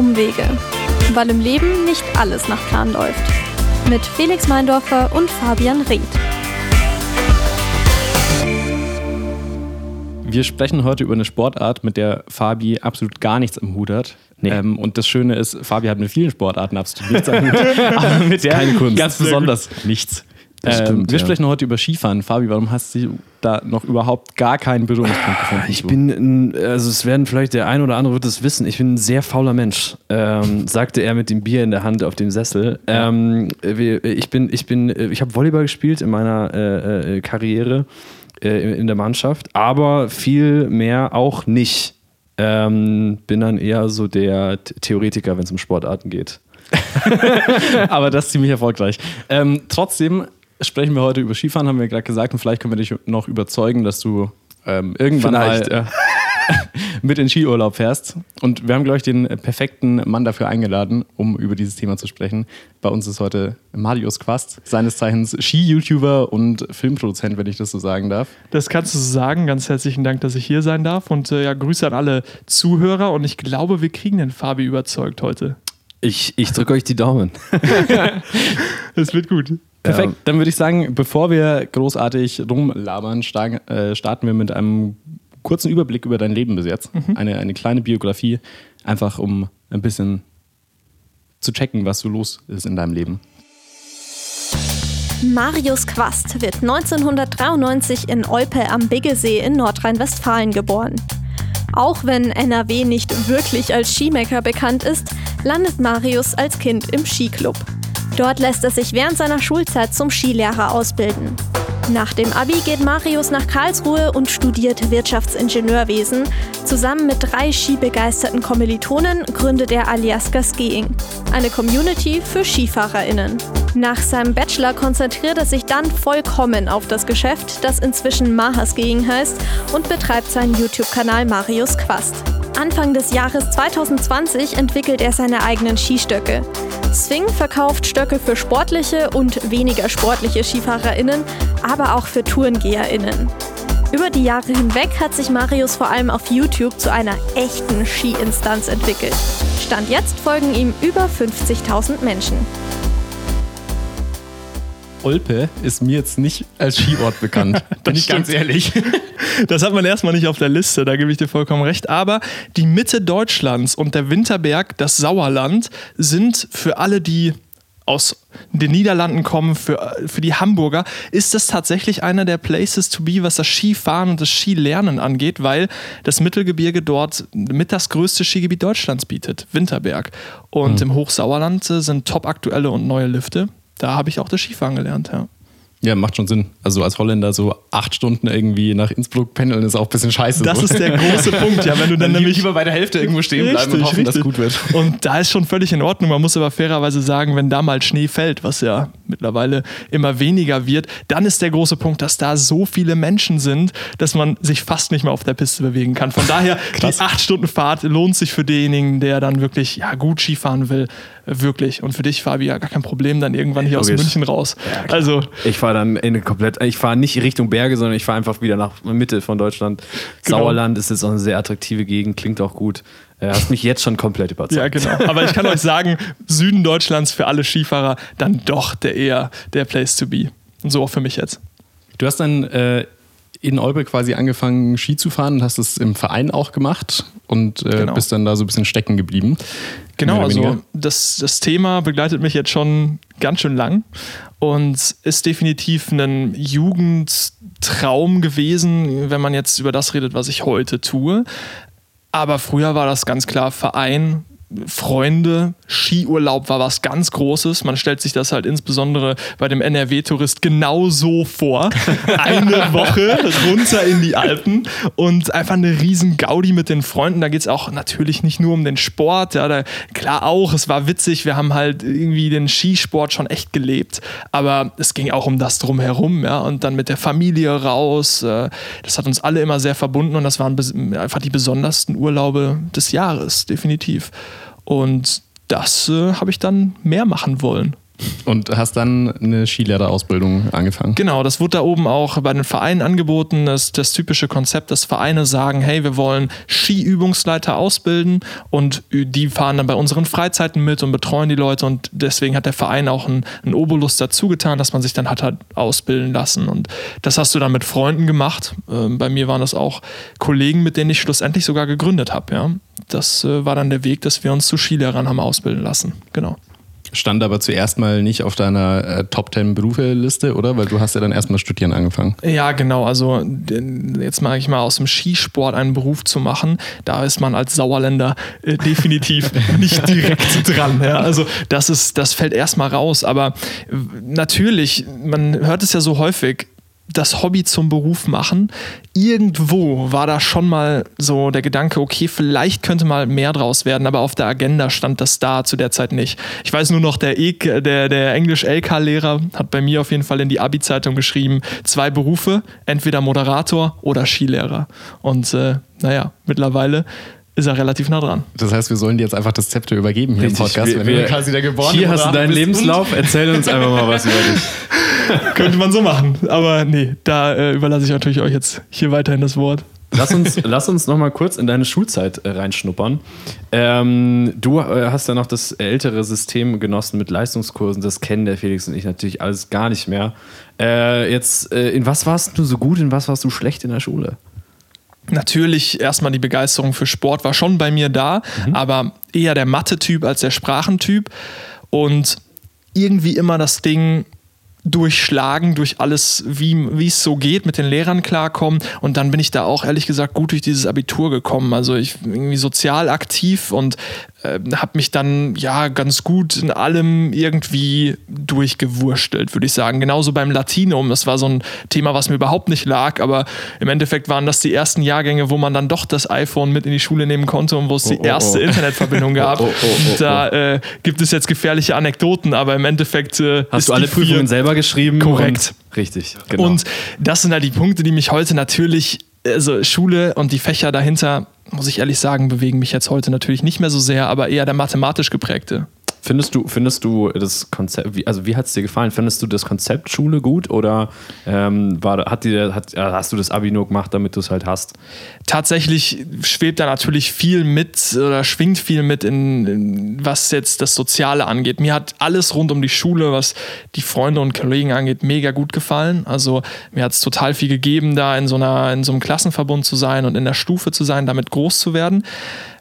Umwege. Weil im Leben nicht alles nach Plan läuft. Mit Felix Meindorfer und Fabian Ried. Wir sprechen heute über eine Sportart, mit der Fabi absolut gar nichts am Hut hat. Nee. Ähm, und das Schöne ist, Fabi hat mit vielen Sportarten absolut nichts am Hut. aber mit der Keine Kunst. ganz besonders nichts. Ähm, stimmt, wir ja. sprechen heute über Skifahren. Fabi, warum hast du da noch überhaupt gar keinen Berührungspunkt gefunden? Ich bin, also es werden vielleicht der ein oder andere wird es wissen, ich bin ein sehr fauler Mensch, ähm, sagte er mit dem Bier in der Hand auf dem Sessel. Ähm, ich bin, ich bin, ich habe Volleyball gespielt in meiner äh, äh Karriere äh, in der Mannschaft, aber viel mehr auch nicht. Ähm, bin dann eher so der Theoretiker, wenn es um Sportarten geht. aber das ziemlich erfolgreich. Ähm, trotzdem sprechen wir heute über Skifahren, haben wir gerade gesagt, und vielleicht können wir dich noch überzeugen, dass du ähm, irgendwann vielleicht, mal ja. mit in Skiurlaub fährst. Und wir haben, glaube ich, den perfekten Mann dafür eingeladen, um über dieses Thema zu sprechen. Bei uns ist heute Marius Quast, seines Zeichens Ski-YouTuber und Filmproduzent, wenn ich das so sagen darf. Das kannst du so sagen. Ganz herzlichen Dank, dass ich hier sein darf. Und äh, ja, Grüße an alle Zuhörer. Und ich glaube, wir kriegen den Fabi überzeugt heute. Ich, ich drücke euch die Daumen. Es wird gut. Perfekt, ja. dann würde ich sagen, bevor wir großartig rumlabern, äh, starten wir mit einem kurzen Überblick über dein Leben bis jetzt. Mhm. Eine, eine kleine Biografie, einfach um ein bisschen zu checken, was so los ist in deinem Leben. Marius Quast wird 1993 in Olpe am Biggesee in Nordrhein-Westfalen geboren. Auch wenn NRW nicht wirklich als Skimecker bekannt ist, landet Marius als Kind im Skiclub. Dort lässt er sich während seiner Schulzeit zum Skilehrer ausbilden. Nach dem Abi geht Marius nach Karlsruhe und studiert Wirtschaftsingenieurwesen. Zusammen mit drei skibegeisterten Kommilitonen gründet er Aliaska Skiing, eine Community für SkifahrerInnen. Nach seinem Bachelor konzentriert er sich dann vollkommen auf das Geschäft, das inzwischen Maha Skiing heißt, und betreibt seinen YouTube-Kanal Marius Quast. Anfang des Jahres 2020 entwickelt er seine eigenen Skistöcke. Swing verkauft Stöcke für sportliche und weniger sportliche SkifahrerInnen, aber auch für TourengeherInnen. Über die Jahre hinweg hat sich Marius vor allem auf YouTube zu einer echten Ski-Instanz entwickelt. Stand jetzt folgen ihm über 50.000 Menschen. Olpe ist mir jetzt nicht als Skiort bekannt. Bin ich ganz ehrlich. Das hat man erstmal nicht auf der Liste, da gebe ich dir vollkommen recht. Aber die Mitte Deutschlands und der Winterberg, das Sauerland, sind für alle, die aus den Niederlanden kommen, für, für die Hamburger, ist das tatsächlich einer der Places to be, was das Skifahren und das Skilernen angeht, weil das Mittelgebirge dort mit das größte Skigebiet Deutschlands bietet, Winterberg. Und mhm. im Hochsauerland sind top aktuelle und neue Lifte da habe ich auch das Skifahren gelernt, ja. Ja, macht schon Sinn. Also als Holländer so acht Stunden irgendwie nach Innsbruck pendeln ist auch ein bisschen scheiße. Das so. ist der große Punkt, ja, wenn du dann, dann nämlich lieber bei der Hälfte irgendwo stehen richtig, bleiben und hoffen, richtig. dass gut wird. Und da ist schon völlig in Ordnung. Man muss aber fairerweise sagen, wenn da mal Schnee fällt, was ja mittlerweile immer weniger wird, dann ist der große Punkt, dass da so viele Menschen sind, dass man sich fast nicht mehr auf der Piste bewegen kann. Von daher, die acht Stunden Fahrt lohnt sich für denjenigen, der dann wirklich ja, gut Skifahren will, wirklich. Und für dich, Fabi, ja gar kein Problem, dann irgendwann hier Logisch. aus München raus. Ja, also ich fahre dann in eine komplett, ich fahre nicht Richtung Berge, sondern ich fahre einfach wieder nach Mitte von Deutschland. Genau. Sauerland ist jetzt auch eine sehr attraktive Gegend, klingt auch gut. Du äh, hast mich jetzt schon komplett überzeugt. Ja, genau. Aber ich kann euch sagen, Süden Deutschlands für alle Skifahrer dann doch der eher der Place to be. Und so auch für mich jetzt. Du hast dann äh, in Olpe quasi angefangen, Ski zu fahren und hast es im Verein auch gemacht und äh, genau. bist dann da so ein bisschen stecken geblieben. Genau, also das, das Thema begleitet mich jetzt schon ganz schön lang und ist definitiv ein Jugendtraum gewesen, wenn man jetzt über das redet, was ich heute tue. Aber früher war das ganz klar Verein, Freunde, Skiurlaub war was ganz Großes. Man stellt sich das halt insbesondere bei dem NRW-Tourist genau so vor. Eine Woche runter in die Alpen und einfach eine riesen Gaudi mit den Freunden. Da geht es auch natürlich nicht nur um den Sport. Ja, da, klar auch, es war witzig. Wir haben halt irgendwie den Skisport schon echt gelebt. Aber es ging auch um das drumherum. Ja, und dann mit der Familie raus. Äh, das hat uns alle immer sehr verbunden und das waren einfach die besondersten Urlaube des Jahres, definitiv. Und das äh, habe ich dann mehr machen wollen. Und hast dann eine Skilehrerausbildung angefangen? Genau, das wurde da oben auch bei den Vereinen angeboten. Das, das typische Konzept, dass Vereine sagen, hey, wir wollen Skiübungsleiter ausbilden und die fahren dann bei unseren Freizeiten mit und betreuen die Leute und deswegen hat der Verein auch einen, einen Obolus dazu getan, dass man sich dann hat, hat ausbilden lassen. Und das hast du dann mit Freunden gemacht. Ähm, bei mir waren das auch Kollegen, mit denen ich schlussendlich sogar gegründet habe. Ja. Das äh, war dann der Weg, dass wir uns zu Skilehrern haben ausbilden lassen. Genau. Stand aber zuerst mal nicht auf deiner äh, Top 10 Berufe-Liste, oder? Weil du hast ja dann erstmal studieren angefangen. Ja, genau. Also jetzt mache ich mal aus dem Skisport einen Beruf zu machen. Da ist man als Sauerländer äh, definitiv nicht direkt dran. Ja. Also das ist, das fällt erstmal raus. Aber natürlich, man hört es ja so häufig, das Hobby zum Beruf machen. Irgendwo war da schon mal so der Gedanke, okay, vielleicht könnte mal mehr draus werden, aber auf der Agenda stand das da zu der Zeit nicht. Ich weiß nur noch, der, e der, der Englisch-LK-Lehrer hat bei mir auf jeden Fall in die Abi-Zeitung geschrieben, zwei Berufe, entweder Moderator oder Skilehrer. Und äh, naja, mittlerweile ist er relativ nah dran. Das heißt, wir sollen dir jetzt einfach das Zepter übergeben hier Richtig, im Podcast, wir, wenn wir, quasi der geborene Hier hast du deinen Lebenslauf, erzähl uns einfach mal was über dich. Könnte man so machen. Aber nee, da äh, überlasse ich natürlich euch jetzt hier weiterhin das Wort. Lass uns, lass uns noch mal kurz in deine Schulzeit äh, reinschnuppern. Ähm, du äh, hast ja noch das ältere System genossen mit Leistungskursen. Das kennen der Felix und ich natürlich alles gar nicht mehr. Äh, jetzt, äh, in was warst du so gut, in was warst du schlecht in der Schule? Natürlich erstmal die Begeisterung für Sport war schon bei mir da, mhm. aber eher der Mathe-Typ als der Sprachentyp. Und irgendwie immer das Ding, durchschlagen durch alles, wie es so geht, mit den Lehrern klarkommen. Und dann bin ich da auch ehrlich gesagt gut durch dieses Abitur gekommen. Also ich bin irgendwie sozial aktiv und äh, habe mich dann ja ganz gut in allem irgendwie durchgewurstelt, würde ich sagen. Genauso beim Latinum. Das war so ein Thema, was mir überhaupt nicht lag, aber im Endeffekt waren das die ersten Jahrgänge, wo man dann doch das iPhone mit in die Schule nehmen konnte und wo es oh, die erste oh, oh. Internetverbindung gab. Oh, oh, oh, da äh, gibt es jetzt gefährliche Anekdoten, aber im Endeffekt äh, hast du alle Prüfungen selber geschrieben. Korrekt. Richtig, genau. Und das sind halt die Punkte, die mich heute natürlich, also Schule und die Fächer dahinter, muss ich ehrlich sagen, bewegen mich jetzt heute natürlich nicht mehr so sehr, aber eher der mathematisch geprägte. Findest du, findest du das Konzept, wie, also wie hat es dir gefallen? Findest du das Konzept Schule gut oder ähm, war, hat dir, hat, hast du das Abi nur gemacht, damit du es halt hast? Tatsächlich schwebt da natürlich viel mit oder schwingt viel mit, in, in, was jetzt das Soziale angeht. Mir hat alles rund um die Schule, was die Freunde und Kollegen angeht, mega gut gefallen. Also mir hat es total viel gegeben, da in so, einer, in so einem Klassenverbund zu sein und in der Stufe zu sein, damit groß zu werden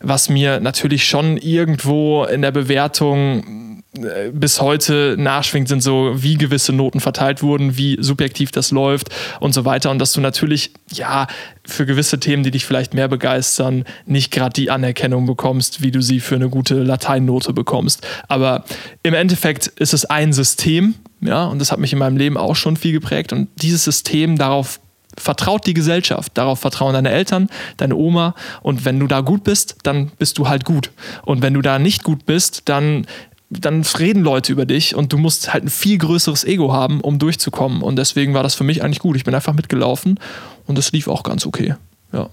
was mir natürlich schon irgendwo in der Bewertung äh, bis heute nachschwingt, sind so, wie gewisse Noten verteilt wurden, wie subjektiv das läuft und so weiter. Und dass du natürlich, ja, für gewisse Themen, die dich vielleicht mehr begeistern, nicht gerade die Anerkennung bekommst, wie du sie für eine gute Lateinnote bekommst. Aber im Endeffekt ist es ein System, ja, und das hat mich in meinem Leben auch schon viel geprägt. Und dieses System, darauf vertraut die Gesellschaft. Darauf vertrauen deine Eltern, deine Oma. Und wenn du da gut bist, dann bist du halt gut. Und wenn du da nicht gut bist, dann dann reden Leute über dich und du musst halt ein viel größeres Ego haben, um durchzukommen. Und deswegen war das für mich eigentlich gut. Ich bin einfach mitgelaufen und das lief auch ganz okay. Ja.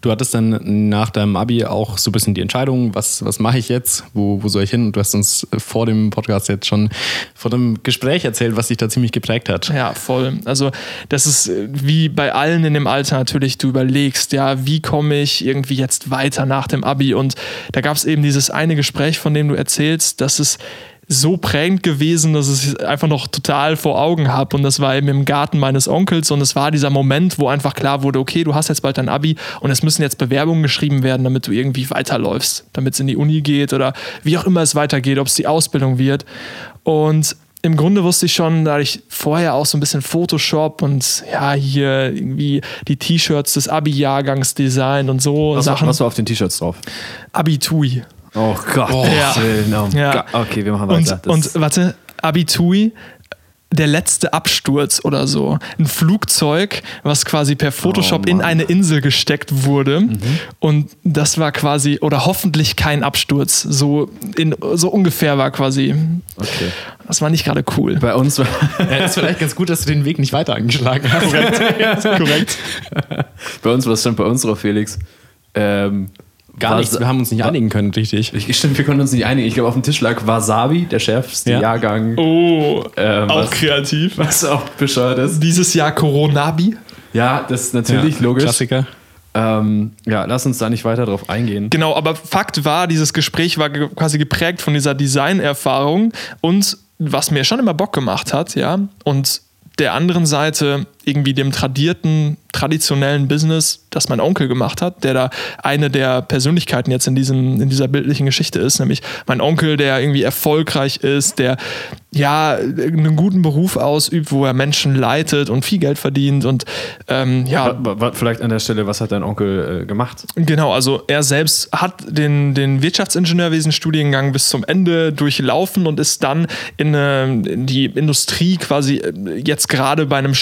Du hattest dann nach deinem Abi auch so ein bisschen die Entscheidung, was, was mache ich jetzt, wo, wo soll ich hin? Und du hast uns vor dem Podcast jetzt schon vor dem Gespräch erzählt, was dich da ziemlich geprägt hat. Ja, voll. Also das ist wie bei allen in dem Alter natürlich, du überlegst, ja, wie komme ich irgendwie jetzt weiter nach dem Abi? Und da gab es eben dieses eine Gespräch, von dem du erzählst, dass es so prägend gewesen, dass ich es einfach noch total vor Augen habe. Und das war eben im Garten meines Onkels. Und es war dieser Moment, wo einfach klar wurde, okay, du hast jetzt bald dein Abi und es müssen jetzt Bewerbungen geschrieben werden, damit du irgendwie weiterläufst, damit es in die Uni geht oder wie auch immer es weitergeht, ob es die Ausbildung wird. Und im Grunde wusste ich schon, da ich vorher auch so ein bisschen Photoshop und ja, hier irgendwie die T-Shirts des Abi-Jahrgangs design und so was Sachen. Was war auf den T-Shirts drauf? Abitui. Oh Gott, oh, ja. Willen, oh ja. Okay, wir machen weiter. Und, und warte, Abitui, der letzte Absturz oder so. Ein Flugzeug, was quasi per Photoshop oh in eine Insel gesteckt wurde. Mhm. Und das war quasi, oder hoffentlich kein Absturz. So, in, so ungefähr war quasi. Okay. Das war nicht gerade cool. Bei uns war. ja, ist vielleicht ganz gut, dass du den Weg nicht weiter angeschlagen hast. Korrekt. Korrekt. bei uns war es schon bei uns drauf, Felix. Ähm, Gar Was- nichts. Wir haben uns nicht einigen können, richtig. Ich, stimmt, wir konnten uns nicht einigen. Ich glaube, auf dem Tisch lag Wasabi, der schärfste Ja. Jahrgang. Oh, Ähm, auch was- kreativ. Was auch bescheuert ist. Dieses Jahr Coronabi. Ja, das ist natürlich logisch. Klassiker. Ähm, ja, lass uns da nicht weiter drauf eingehen. Genau, aber Fakt war, dieses Gespräch war ge quasi geprägt von dieser Designerfahrung und was mir schon immer Bock gemacht hat, ja, und der anderen Seite irgendwie dem tradierten, traditionellen Business, das mein Onkel gemacht hat, der da eine der Persönlichkeiten jetzt in, diesem, in dieser bildlichen Geschichte ist, nämlich mein Onkel, der irgendwie erfolgreich ist, der ja einen guten Beruf ausübt, wo er Menschen leitet und viel Geld verdient und ähm, ja, Vielleicht an der Stelle, was hat dein Onkel äh, gemacht? Genau, also er selbst hat den, den Wirtschaftsingenieurwesen-Studiengang bis zum Ende durchlaufen und ist dann in, äh, in die Industrie quasi äh, jetzt gerade bei einem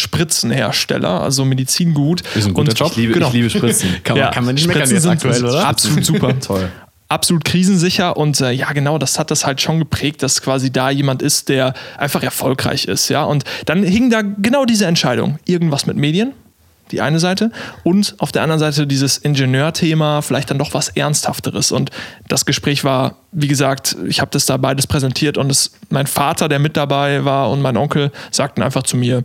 Spritzenhersteller, also Medizingut. Ist ein guter und Job. Ich liebe, Genau. ich liebe Spritzen. Kann man, kann man nicht meckern Spritzen jetzt sind aktuell, oder? Absolut super. Toll. Absolut krisensicher und äh, ja, genau, das hat das halt schon geprägt, dass quasi da jemand ist, der einfach erfolgreich ist, ja. Und dann hing da genau diese Entscheidung. Irgendwas mit Medien, die eine Seite, und auf der anderen Seite dieses Ingenieurthema, vielleicht dann doch was Ernsthafteres. Und das Gespräch war, wie gesagt, ich habe das da beides präsentiert und es, mein Vater, der mit dabei war, und mein Onkel sagten einfach zu mir,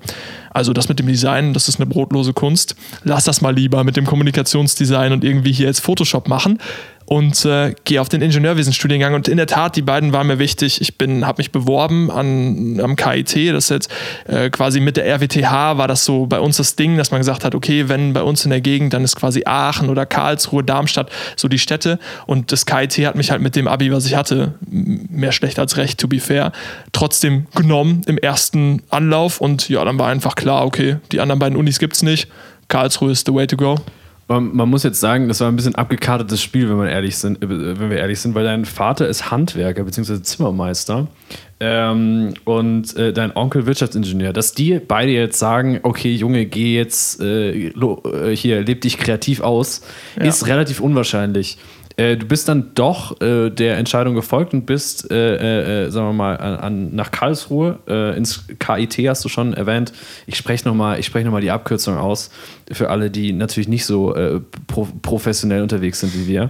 also das mit dem Design, das ist eine brotlose Kunst. Lass das mal lieber mit dem Kommunikationsdesign und irgendwie hier jetzt Photoshop machen und äh, gehe auf den Ingenieurwesenstudiengang. Und in der Tat, die beiden waren mir wichtig. Ich habe mich beworben an, am KIT. Das ist jetzt äh, quasi mit der RWTH war das so bei uns das Ding, dass man gesagt hat, okay, wenn bei uns in der Gegend, dann ist quasi Aachen oder Karlsruhe, Darmstadt so die Städte. Und das KIT hat mich halt mit dem Abi, was ich hatte, mehr schlecht als recht, to be fair, trotzdem genommen im ersten Anlauf. Und ja, dann war einfach klar, okay, die anderen beiden Unis gibt's nicht. Karlsruhe ist the way to go. Man, man muss jetzt sagen, das war ein bisschen abgekartetes Spiel, wenn, man ehrlich sind, äh, wenn wir ehrlich sind, weil dein Vater ist Handwerker bzw. Zimmermeister ähm, und äh, dein Onkel Wirtschaftsingenieur. Dass die beide jetzt sagen, okay, Junge, geh jetzt äh, äh, hier, leb dich kreativ aus, Ja. ist relativ unwahrscheinlich. Äh, du bist dann doch äh, der Entscheidung gefolgt und bist, äh, äh, äh, sagen wir mal, an, an, nach Karlsruhe, ins KIT hast du schon erwähnt. Ich spreche nochmal sprech noch mal die Abkürzung aus für alle, die natürlich nicht so pro, professionell unterwegs sind wie wir.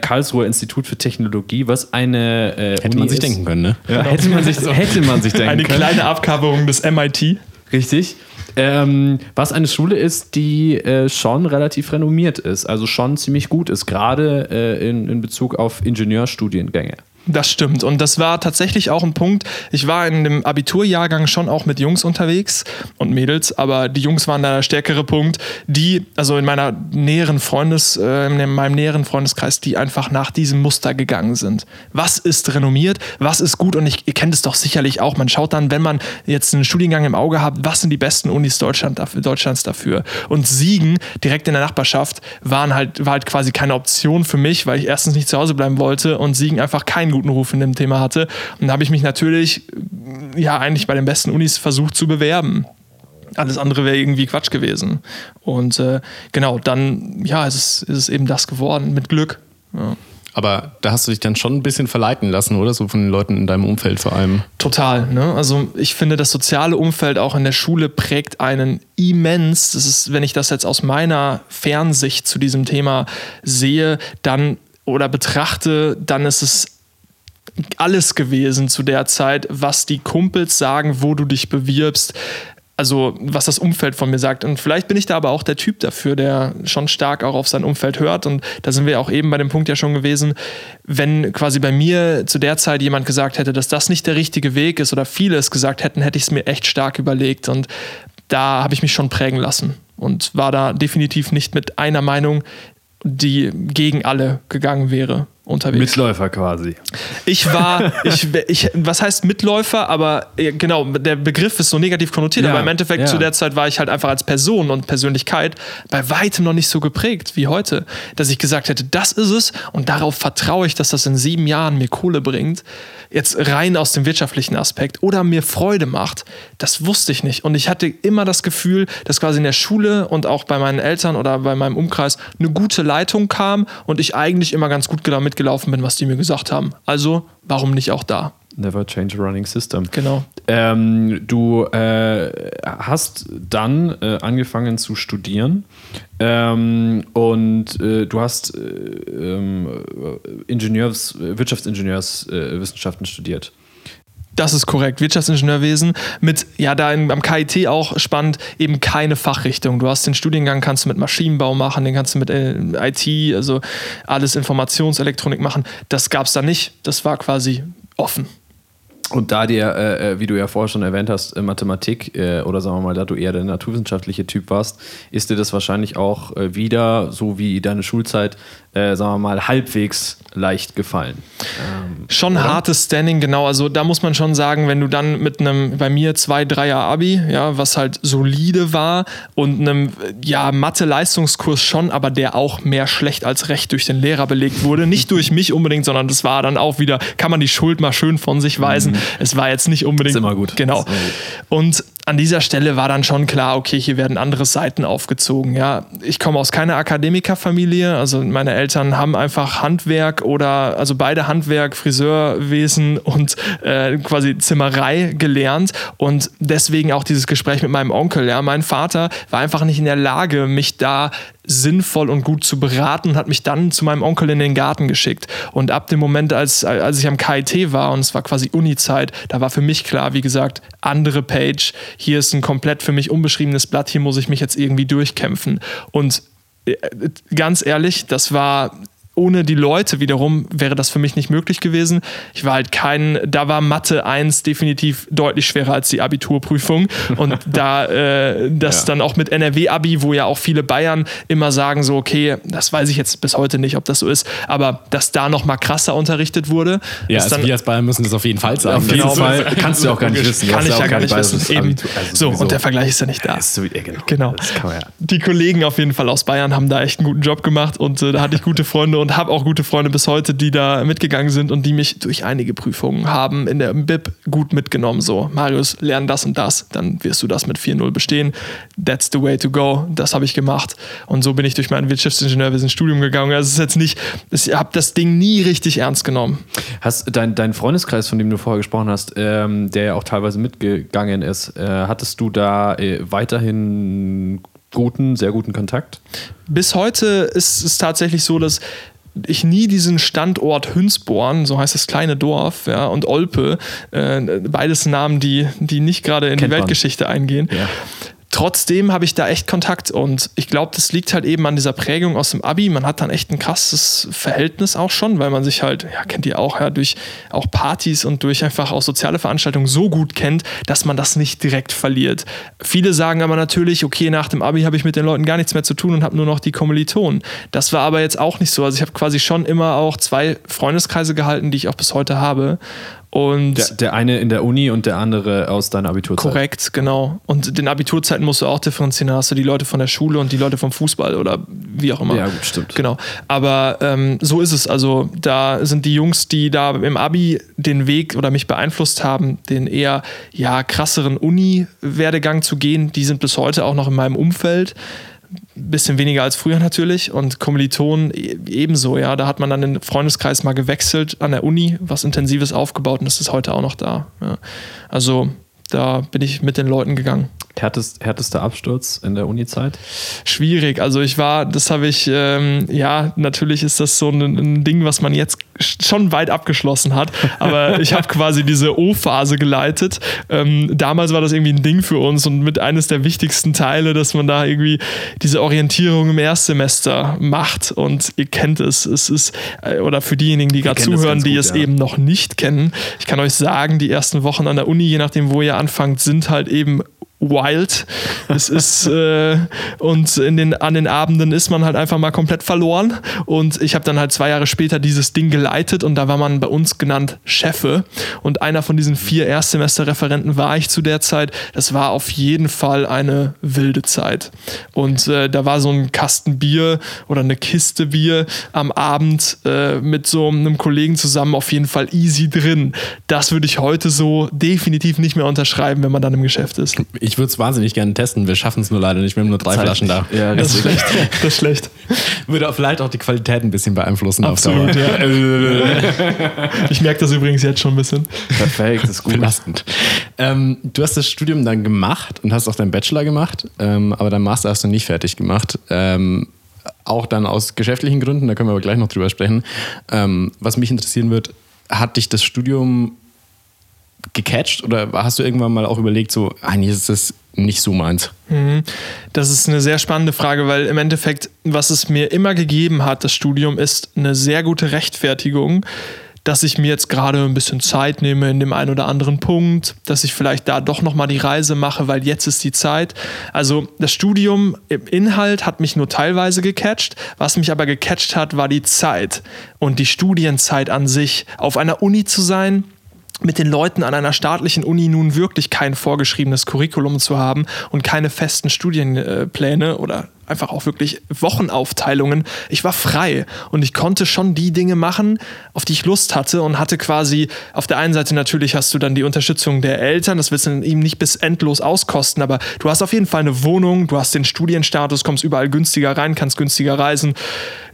Karlsruher Institut für Technologie, was eine Hätte Uni man sich ist. denken können, ne? Ja, hätte, man sich, hätte man sich denken Eine können. kleine Abkaberung des MIT. Richtig. Ähm, was eine Schule ist, die äh, schon relativ renommiert ist, also schon ziemlich gut ist, gerade äh, in, in Bezug auf Ingenieurstudiengänge. Das stimmt. Und das war tatsächlich auch ein Punkt. Ich war in dem Abiturjahrgang schon auch mit Jungs unterwegs und Mädels, aber die Jungs waren da der stärkere Punkt, die, also in meiner näheren Freundes, äh, in meinem näheren Freundeskreis, die einfach nach diesem Muster gegangen sind. Was ist renommiert? Was ist gut? Und ich, ihr kennt es doch sicherlich auch. Man schaut dann, wenn man jetzt einen Studiengang im Auge hat, was sind die besten Unis Deutschland dafür, Deutschlands dafür? Und Siegen direkt in der Nachbarschaft waren halt, war halt quasi keine Option für mich, weil ich erstens nicht zu Hause bleiben wollte und Siegen einfach keinen guten Ruf in dem Thema hatte. Und da habe ich mich natürlich, ja, eigentlich bei den besten Unis versucht zu bewerben. Alles andere wäre irgendwie Quatsch gewesen. Und äh, genau, dann, ja, ist es, ist es eben das geworden, mit Glück. Ja. Aber da hast du dich dann schon ein bisschen verleiten lassen, oder? So von den Leuten in deinem Umfeld vor allem. Total. Ne? Also ich finde, das soziale Umfeld auch in der Schule prägt einen immens. Das ist, wenn ich das jetzt aus meiner Fernsicht zu diesem Thema sehe, dann oder betrachte, dann ist es alles gewesen zu der Zeit, was die Kumpels sagen, wo du dich bewirbst. Also, was das Umfeld von mir sagt. Und vielleicht bin ich da aber auch der Typ dafür, der schon stark auch auf sein Umfeld hört. Und da sind wir auch eben bei dem Punkt ja schon gewesen, wenn quasi bei mir zu der Zeit jemand gesagt hätte, dass das nicht der richtige Weg ist oder viele es gesagt hätten, hätte ich es mir echt stark überlegt. Und da habe ich mich schon prägen lassen und war da definitiv nicht mit einer Meinung, die gegen alle gegangen wäre, unterwegs. Mitläufer quasi. Ich war, ich, ich, was heißt Mitläufer, aber genau, der Begriff ist so negativ konnotiert, Ja, aber im Endeffekt ja. zu der Zeit war ich halt einfach als Person und Persönlichkeit bei weitem noch nicht so geprägt wie heute, dass ich gesagt hätte, das ist es und darauf vertraue ich, dass das in sieben Jahren mir Kohle bringt, jetzt rein aus dem wirtschaftlichen Aspekt oder mir Freude macht, das wusste ich nicht und ich hatte immer das Gefühl, dass quasi in der Schule und auch bei meinen Eltern oder bei meinem Umkreis eine gute Leitung kam und ich eigentlich immer ganz gut gela- mitgelaufen bin, was die mir gesagt haben. Also, warum nicht auch da? Never change a running system. Genau. Ähm, du äh, hast dann äh, angefangen zu studieren ähm, und äh, du hast äh, ähm, Ingenieurs, Wirtschaftsingenieurswissenschaften studiert. Das ist korrekt. Wirtschaftsingenieurwesen mit, ja, da in, am KIT auch spannend, eben keine Fachrichtung. Du hast den Studiengang, kannst du mit Maschinenbau machen, den kannst du mit äh, IT, also alles Informationselektronik machen. Das gab es da nicht. Das war quasi offen. Und da dir, äh, äh, wie du ja vorher schon erwähnt hast, äh, Mathematik äh, oder sagen wir mal, da du eher der naturwissenschaftliche Typ warst, ist dir das wahrscheinlich auch äh, wieder, so wie deine Schulzeit, äh, sagen wir mal, halbwegs leicht gefallen. Ähm, schon oder? hartes Standing, genau. Also da muss man schon sagen, wenn du dann mit einem, bei mir zwei, dreier Abi, ja, was halt solide war und einem, ja, Mathe-Leistungskurs schon, aber der auch mehr schlecht als recht durch den Lehrer belegt wurde. Nicht durch mich unbedingt, sondern das war dann auch wieder, kann man die Schuld mal schön von sich weisen. Mhm. Es war jetzt nicht unbedingt. Ist immer gut. Genau. Und an dieser Stelle war dann schon klar, okay, hier werden andere Seiten aufgezogen. Ja, ich komme aus keiner Akademikerfamilie, also meine Eltern haben einfach Handwerk oder also beide Handwerk, Friseurwesen und äh, quasi Zimmerei gelernt und deswegen auch dieses Gespräch mit meinem Onkel. Ja, mein Vater war einfach nicht in der Lage, mich da sinnvoll und gut zu beraten und hat mich dann zu meinem Onkel in den Garten geschickt. Und ab dem Moment, als, als ich am KIT war und es war quasi Uni-Zeit, da war für mich klar, wie gesagt, andere Page, hier ist ein komplett für mich unbeschriebenes Blatt, hier muss ich mich jetzt irgendwie durchkämpfen. Und äh, ganz ehrlich, das war ohne die Leute wiederum wäre das für mich nicht möglich gewesen. Ich war halt kein, da war Mathe 1 definitiv deutlich schwerer als die Abiturprüfung. Und da äh, das ja. dann auch mit NRW-Abi, wo ja auch viele Bayern immer sagen, so, okay, das weiß ich jetzt bis heute nicht, ob das so ist, aber dass da nochmal krasser unterrichtet wurde. Ja, also dann, wir als Bayern müssen das auf jeden Fall sagen. Auf jeden genau, Fall kannst du auch gar nicht wissen. Kann ich ja gar nicht wissen. Eben. Also so, und der Vergleich ist ja nicht da. So, ja, genau. genau. Die Kollegen auf jeden Fall aus Bayern haben da echt einen guten Job gemacht und äh, da hatte ich gute Freunde und habe auch gute Freunde bis heute, die da mitgegangen sind und die mich durch einige Prüfungen haben in der BIP gut mitgenommen. So, Marius, lern das und das, dann wirst du das mit 4.0 bestehen. That's the way to go. Das habe ich gemacht. Und so bin ich durch mein Wirtschaftsingenieurwesen-Studium gegangen. Also es ist jetzt nicht, ich habe das Ding nie richtig ernst genommen. Hast dein, dein Freundeskreis, von dem du vorher gesprochen hast, ähm, der ja auch teilweise mitgegangen ist, äh, hattest du da äh, weiterhin guten, sehr guten Kontakt? Bis heute ist es tatsächlich so, dass ich nie diesen Standort Hünsborn, so heißt das kleine Dorf, ja, und Olpe, äh, beides Namen, die, die nicht gerade in Kennt die Weltgeschichte man. eingehen. Ja trotzdem habe ich da echt Kontakt und ich glaube, das liegt halt eben an dieser Prägung aus dem Abi. Man hat dann echt ein krasses Verhältnis auch schon, weil man sich halt, ja, kennt ihr auch, ja, durch auch Partys und durch einfach auch soziale Veranstaltungen so gut kennt, dass man das nicht direkt verliert. Viele sagen aber natürlich, okay, nach dem Abi habe ich mit den Leuten gar nichts mehr zu tun und habe nur noch die Kommilitonen. Das war aber jetzt auch nicht so. Also ich habe quasi schon immer auch zwei Freundeskreise gehalten, die ich auch bis heute habe. Und der, der, eine in der Uni und der andere aus deiner Abiturzeit. Korrekt, genau. Und den Abiturzeiten musst du auch differenzieren. Da hast du die Leute von der Schule und die Leute vom Fußball oder wie auch immer. Ja, gut, stimmt. Genau. Aber ähm, so ist es. Also da sind die Jungs, die da im Abi den Weg oder mich beeinflusst haben, den eher ja krasseren Uni-Werdegang zu gehen, die sind bis heute auch noch in meinem Umfeld bisschen weniger als früher natürlich und Kommilitonen ebenso, ja. Da hat man dann den Freundeskreis mal gewechselt an der Uni, was Intensives aufgebaut und das ist heute auch noch da. Ja. Also da bin ich mit den Leuten gegangen. Härtest, härtester Absturz in der Uni-Zeit? Schwierig. Also ich war, das habe ich, ähm, ja, natürlich ist das so ein, ein, Ding, was man jetzt schon weit abgeschlossen hat. Aber ich habe quasi diese O-Phase geleitet. Ähm, damals war das irgendwie ein Ding für uns und mit eines der wichtigsten Teile, dass man da irgendwie diese Orientierung im Erstsemester macht. Und ihr kennt es. Es ist, äh, oder für diejenigen, die gerade zuhören, die gut, es ja. eben noch nicht kennen, ich kann euch sagen, die ersten Wochen an der Uni, je nachdem, wo ihr anfangt, sind halt eben wild. Es ist äh, und in den, an den Abenden ist man halt einfach mal komplett verloren. Und ich habe dann halt zwei Jahre später dieses Ding geleitet und da war man bei uns genannt Chefe. Und einer von diesen vier Erstsemesterreferenten war ich zu der Zeit. Das war auf jeden Fall eine wilde Zeit. Und äh, da war so ein Kasten Bier oder eine Kiste Bier am Abend äh, mit so einem Kollegen zusammen auf jeden Fall easy drin. Das würde ich heute so definitiv nicht mehr unterschreiben, wenn man dann im Geschäft ist. Ich würde es wahnsinnig gerne testen. Wir schaffen es nur leider nicht. Wir haben nur drei Zeit Flaschen da. Ja, das ist schlecht. Das ist schlecht. Würde vielleicht auch die Qualität ein bisschen beeinflussen. Absolut, ja. ich merke das übrigens jetzt schon ein bisschen. Perfekt, das ist gut. Belastend. Ähm, du hast das Studium dann gemacht und hast auch deinen Bachelor gemacht, ähm, aber dein Master hast du nicht fertig gemacht. Ähm, auch dann aus geschäftlichen Gründen, da können wir aber gleich noch drüber sprechen. Ähm, was mich interessieren wird, hat dich das Studium gecatcht oder hast du irgendwann mal auch überlegt, so, eigentlich ist das nicht so meins? Mhm. Das ist eine sehr spannende Frage, weil im Endeffekt, was es mir immer gegeben hat, das Studium, ist eine sehr gute Rechtfertigung, dass ich mir jetzt gerade ein bisschen Zeit nehme in dem einen oder anderen Punkt, dass ich vielleicht da doch nochmal die Reise mache, weil jetzt ist die Zeit. Also das Studium im Inhalt hat mich nur teilweise gecatcht. Was mich aber gecatcht hat, war die Zeit und die Studienzeit an sich. Auf einer Uni zu sein, mit den Leuten an einer staatlichen Uni nun wirklich kein vorgeschriebenes Curriculum zu haben und keine festen Studienpläne oder einfach auch wirklich Wochenaufteilungen. Ich war frei und ich konnte schon die Dinge machen, auf die ich Lust hatte und hatte quasi auf der einen Seite natürlich hast du dann die Unterstützung der Eltern, das willst du ihm nicht bis endlos auskosten, aber du hast auf jeden Fall eine Wohnung, du hast den Studienstatus, kommst überall günstiger rein, kannst günstiger reisen.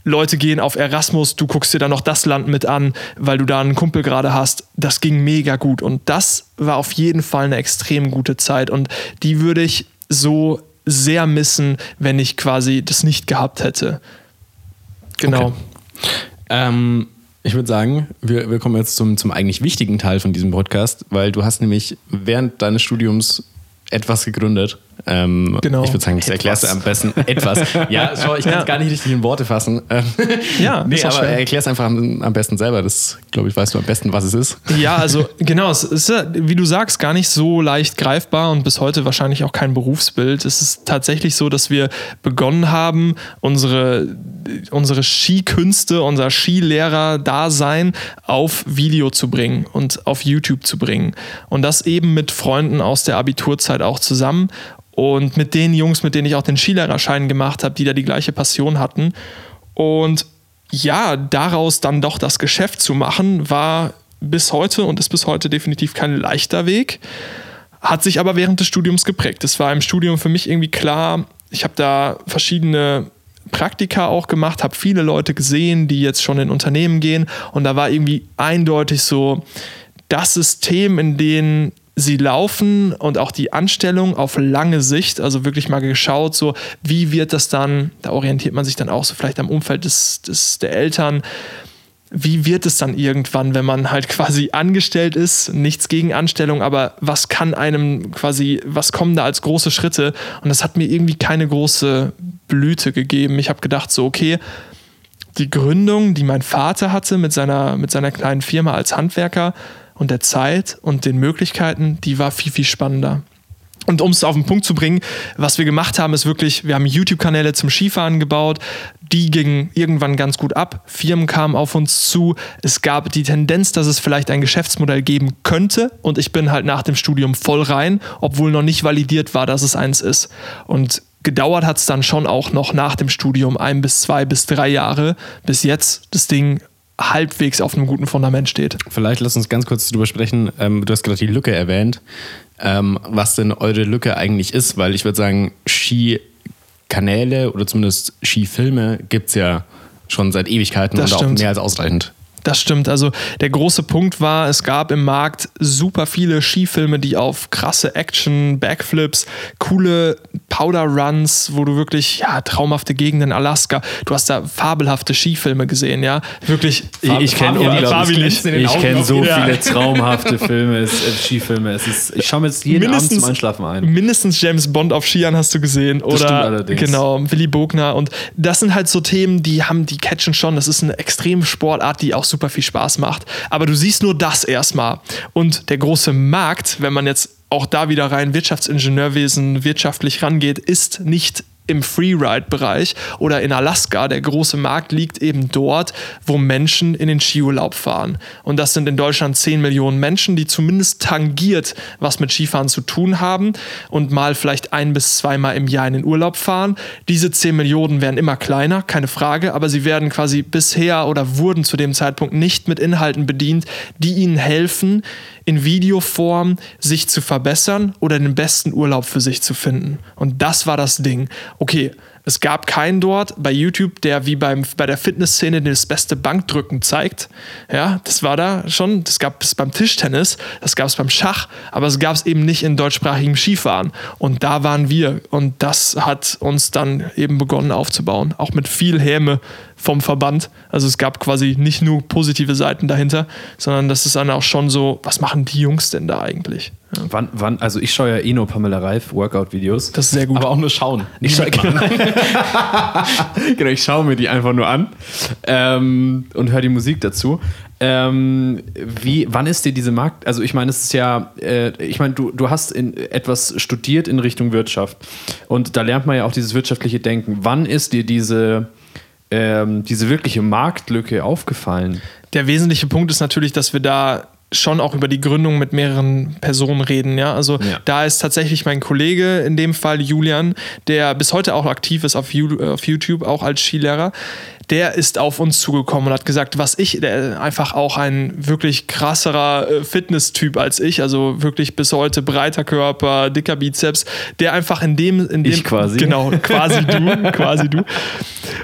Leute gehen auf Erasmus, du guckst dir dann noch das Land mit an, weil du da einen Kumpel gerade hast. Das ging mega gut und das war auf jeden Fall eine extrem gute Zeit und die würde ich so sehr missen, wenn ich quasi das nicht gehabt hätte. Genau. Okay. Ähm, ich würde sagen, wir, wir kommen jetzt zum, zum eigentlich wichtigen Teil von diesem Podcast, weil du hast nämlich während deines Studiums etwas gegründet. Ähm, genau. Ich würde sagen, das erklärst du am besten etwas. Ja, schau, ich kann es ja. gar nicht richtig in Worte fassen. Ähm, ja, nee, aber erklär es einfach am, am, besten selber. Das, glaube ich, weißt du am besten, was es ist. Ja, also genau, es ist, wie du sagst, gar nicht so leicht greifbar und bis heute wahrscheinlich auch kein Berufsbild. Es ist tatsächlich so, dass wir begonnen haben, unsere, unsere Skikünste, unser Skilehrer-Dasein auf Video zu bringen und auf YouTube zu bringen. Und das eben mit Freunden aus der Abiturzeit auch zusammen und mit den Jungs, mit denen ich auch den Skilehrerschein gemacht habe, die da die gleiche Passion hatten. Und ja, daraus dann doch das Geschäft zu machen, war bis heute und ist bis heute definitiv kein leichter Weg. Hat sich aber während des Studiums geprägt. Es war im Studium für mich irgendwie klar, ich habe da verschiedene Praktika auch gemacht, habe viele Leute gesehen, die jetzt schon in Unternehmen gehen und da war irgendwie eindeutig so das System, in dem sie laufen und auch die Anstellung auf lange Sicht, also wirklich mal geschaut, so wie wird das dann, da orientiert man sich dann auch so vielleicht am Umfeld des, des, der Eltern, wie wird es dann irgendwann, wenn man halt quasi angestellt ist, nichts gegen Anstellung, aber was kann einem quasi, was kommen da als große Schritte? Und das hat mir irgendwie keine große Blüte gegeben. Ich habe gedacht, so, okay, die Gründung, die mein Vater hatte mit seiner, mit seiner kleinen Firma als Handwerker, und der Zeit und den Möglichkeiten, die war viel, viel spannender. Und um es auf den Punkt zu bringen, was wir gemacht haben, ist wirklich, wir haben YouTube-Kanäle zum Skifahren gebaut. Die gingen irgendwann ganz gut ab. Firmen kamen auf uns zu. Es gab die Tendenz, dass es vielleicht ein Geschäftsmodell geben könnte. Und ich bin halt nach dem Studium voll rein, obwohl noch nicht validiert war, dass es eins ist. Und gedauert hat es dann schon auch noch nach dem Studium ein bis zwei bis drei Jahre, bis jetzt das Ding halbwegs auf einem guten Fundament steht. Vielleicht lass uns ganz kurz darüber sprechen. Ähm, du hast gerade die Lücke erwähnt, ähm, was denn eure Lücke eigentlich ist, weil ich würde sagen, Skikanäle oder zumindest Skifilme gibt es ja schon seit Ewigkeiten das und stimmt. auch mehr als ausreichend. Das stimmt. Also der große Punkt war, es gab im Markt super viele Skifilme, die auf krasse Action, Backflips, coole Powder Runs, wo du wirklich, ja, traumhafte Gegenden, Alaska, du hast da fabelhafte Skifilme gesehen, ja. Wirklich, ich, ich kenne unglaublich. Ich kenne so ja. viele traumhafte Filme, es, äh, Skifilme. Es ist, ich schaue mir jetzt jeden mindestens, Abend zum Einschlafen ein. Mindestens James Bond auf Skiern hast du gesehen. Das oder genau, Willy Bogner. Und das sind halt so Themen, die haben, die catchen schon. Das ist eine extreme Sportart, die auch super super viel Spaß macht. Aber du siehst nur das erstmal. Und der große Markt, wenn man jetzt auch da wieder rein Wirtschaftsingenieurwesen wirtschaftlich rangeht, ist nicht im Freeride-Bereich oder in Alaska. Der große Markt liegt eben dort, wo Menschen in den Skiurlaub fahren. Und das sind in Deutschland 10 Millionen Menschen, die zumindest tangiert was mit Skifahren zu tun haben und mal vielleicht ein bis zweimal im Jahr in den Urlaub fahren. Diese 10 Millionen werden immer kleiner, keine Frage, aber sie werden quasi bisher oder wurden zu dem Zeitpunkt nicht mit Inhalten bedient, die ihnen helfen, in Videoform sich zu verbessern oder den besten Urlaub für sich zu finden. Und das war das Ding. Okay, es gab keinen dort bei YouTube, der wie beim, bei der Fitnessszene das beste Bankdrücken zeigt. Ja, das war da schon. Das gab es beim Tischtennis, das gab es beim Schach, aber es gab es eben nicht in deutschsprachigem Skifahren. Und da waren wir. Und das hat uns dann eben begonnen aufzubauen. Auch mit viel Häme vom Verband. Also es gab quasi nicht nur positive Seiten dahinter, sondern das ist dann auch schon so, was machen die Jungs denn da eigentlich? Ja. Wann, wann, also ich schaue ja eh nur Pamela Reif Workout-Videos. Das ist sehr gut. Aber auch nur schauen. Ich schaue, genau. genau, ich schaue mir die einfach nur an ähm, und höre die Musik dazu. Ähm, wie, wann ist dir diese Markt, also ich meine, es ist ja, äh, ich meine, du, du hast in etwas studiert in Richtung Wirtschaft und da lernt man ja auch dieses wirtschaftliche Denken. Wann ist dir diese, ähm, diese wirkliche Marktlücke aufgefallen? Der wesentliche Punkt ist natürlich, dass wir da schon auch über die Gründung mit mehreren Personen reden. Ja? Also ja. da ist tatsächlich mein Kollege, in dem Fall Julian, der bis heute auch aktiv ist auf YouTube, auch als Skilehrer der ist auf uns zugekommen und hat gesagt, was ich, der einfach auch ein wirklich krasserer äh, Fitness-Typ als ich, also wirklich bis heute breiter Körper, dicker Bizeps, der einfach in dem, in dem ich quasi. Genau, quasi du, quasi du.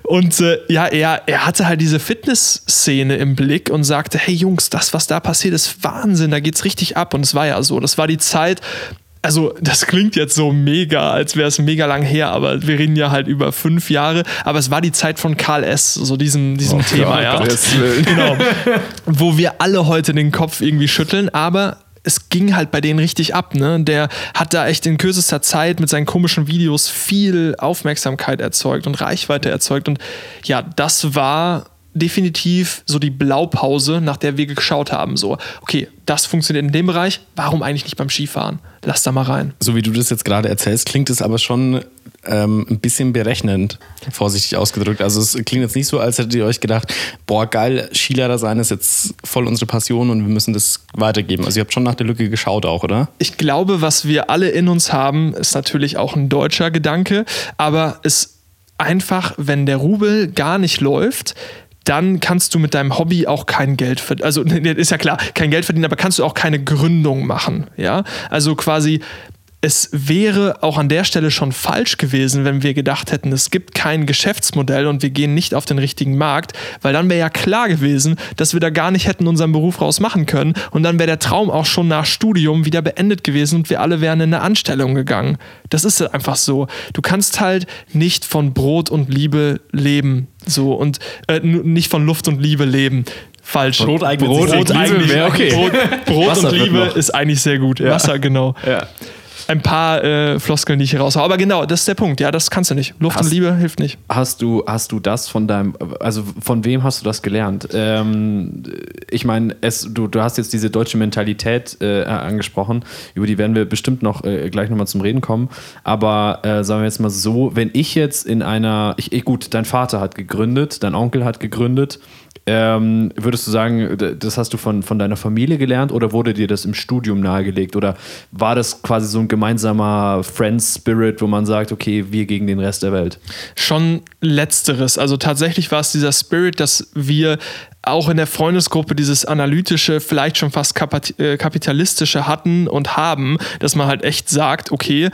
Und äh, ja, er, er hatte halt diese Fitness-Szene im Blick und sagte, hey Jungs, das, was da passiert, ist Wahnsinn, da geht's richtig ab. Und es war ja so, das war die Zeit, also das klingt jetzt so mega, als wäre es mega lang her, aber wir reden ja halt über fünf Jahre. Aber es war die Zeit von Karl S., so diesem, diesem oh, Thema, ja. Genau. Wo wir alle heute den Kopf irgendwie schütteln, aber es ging halt bei denen richtig ab, ne? Der hat da echt in kürzester Zeit mit seinen komischen Videos viel Aufmerksamkeit erzeugt und Reichweite erzeugt. Und ja, das war definitiv so die Blaupause, nach der wir geschaut haben. So, okay, das funktioniert in dem Bereich, warum eigentlich nicht beim Skifahren? Lass da mal rein. So wie du das jetzt gerade erzählst, klingt es aber schon ähm, ein bisschen berechnend, vorsichtig ausgedrückt. Also es klingt jetzt nicht so, als hättet ihr euch gedacht, boah, geil, Skilehrer sein ist jetzt voll unsere Passion und wir müssen das weitergeben. Also ihr habt schon nach der Lücke geschaut auch, oder? Ich glaube, was wir alle in uns haben, ist natürlich auch ein deutscher Gedanke, aber es einfach, wenn der Rubel gar nicht läuft, dann kannst du mit deinem Hobby auch kein Geld verdienen. Also ist ja klar, kein Geld verdienen, aber kannst du auch keine Gründung machen. Ja, also quasi es wäre auch an der Stelle schon falsch gewesen, wenn wir gedacht hätten, es gibt kein Geschäftsmodell und wir gehen nicht auf den richtigen Markt, weil dann wäre ja klar gewesen, dass wir da gar nicht hätten unseren Beruf raus machen können und dann wäre der Traum auch schon nach Studium wieder beendet gewesen und wir alle wären in eine Anstellung gegangen. Das ist einfach so. Du kannst halt nicht von Brot und Liebe leben, so und äh, nicht von Luft und Liebe leben. Falsch. Brot, eigentlich, Brot, Brot eigentlich, okay. Brot, Brot und Liebe ist eigentlich sehr gut. Ja. Wasser, genau. Ja ein paar äh, Floskeln, die ich hier raushaue. Aber genau, das ist der Punkt. Ja, das kannst du nicht. Luft hast, und Liebe hilft nicht. Hast du, hast du das von deinem, also von wem hast du das gelernt? Ähm, ich meine, du, du hast jetzt diese deutsche Mentalität äh, angesprochen, über die werden wir bestimmt noch äh, gleich nochmal zum Reden kommen. Aber äh, sagen wir jetzt mal so, wenn ich jetzt in einer, ich, gut, dein Vater hat gegründet, dein Onkel hat gegründet, ähm, würdest du sagen, das hast du von, von deiner Familie gelernt oder wurde dir das im Studium nahegelegt? Oder war das quasi so ein gemeinsamer Friends-Spirit, wo man sagt, okay, wir gegen den Rest der Welt? Schon letzteres. Also tatsächlich war es dieser Spirit, dass wir auch in der Freundesgruppe dieses analytische, vielleicht schon fast äh, kapitalistische hatten und haben, dass man halt echt sagt, okay,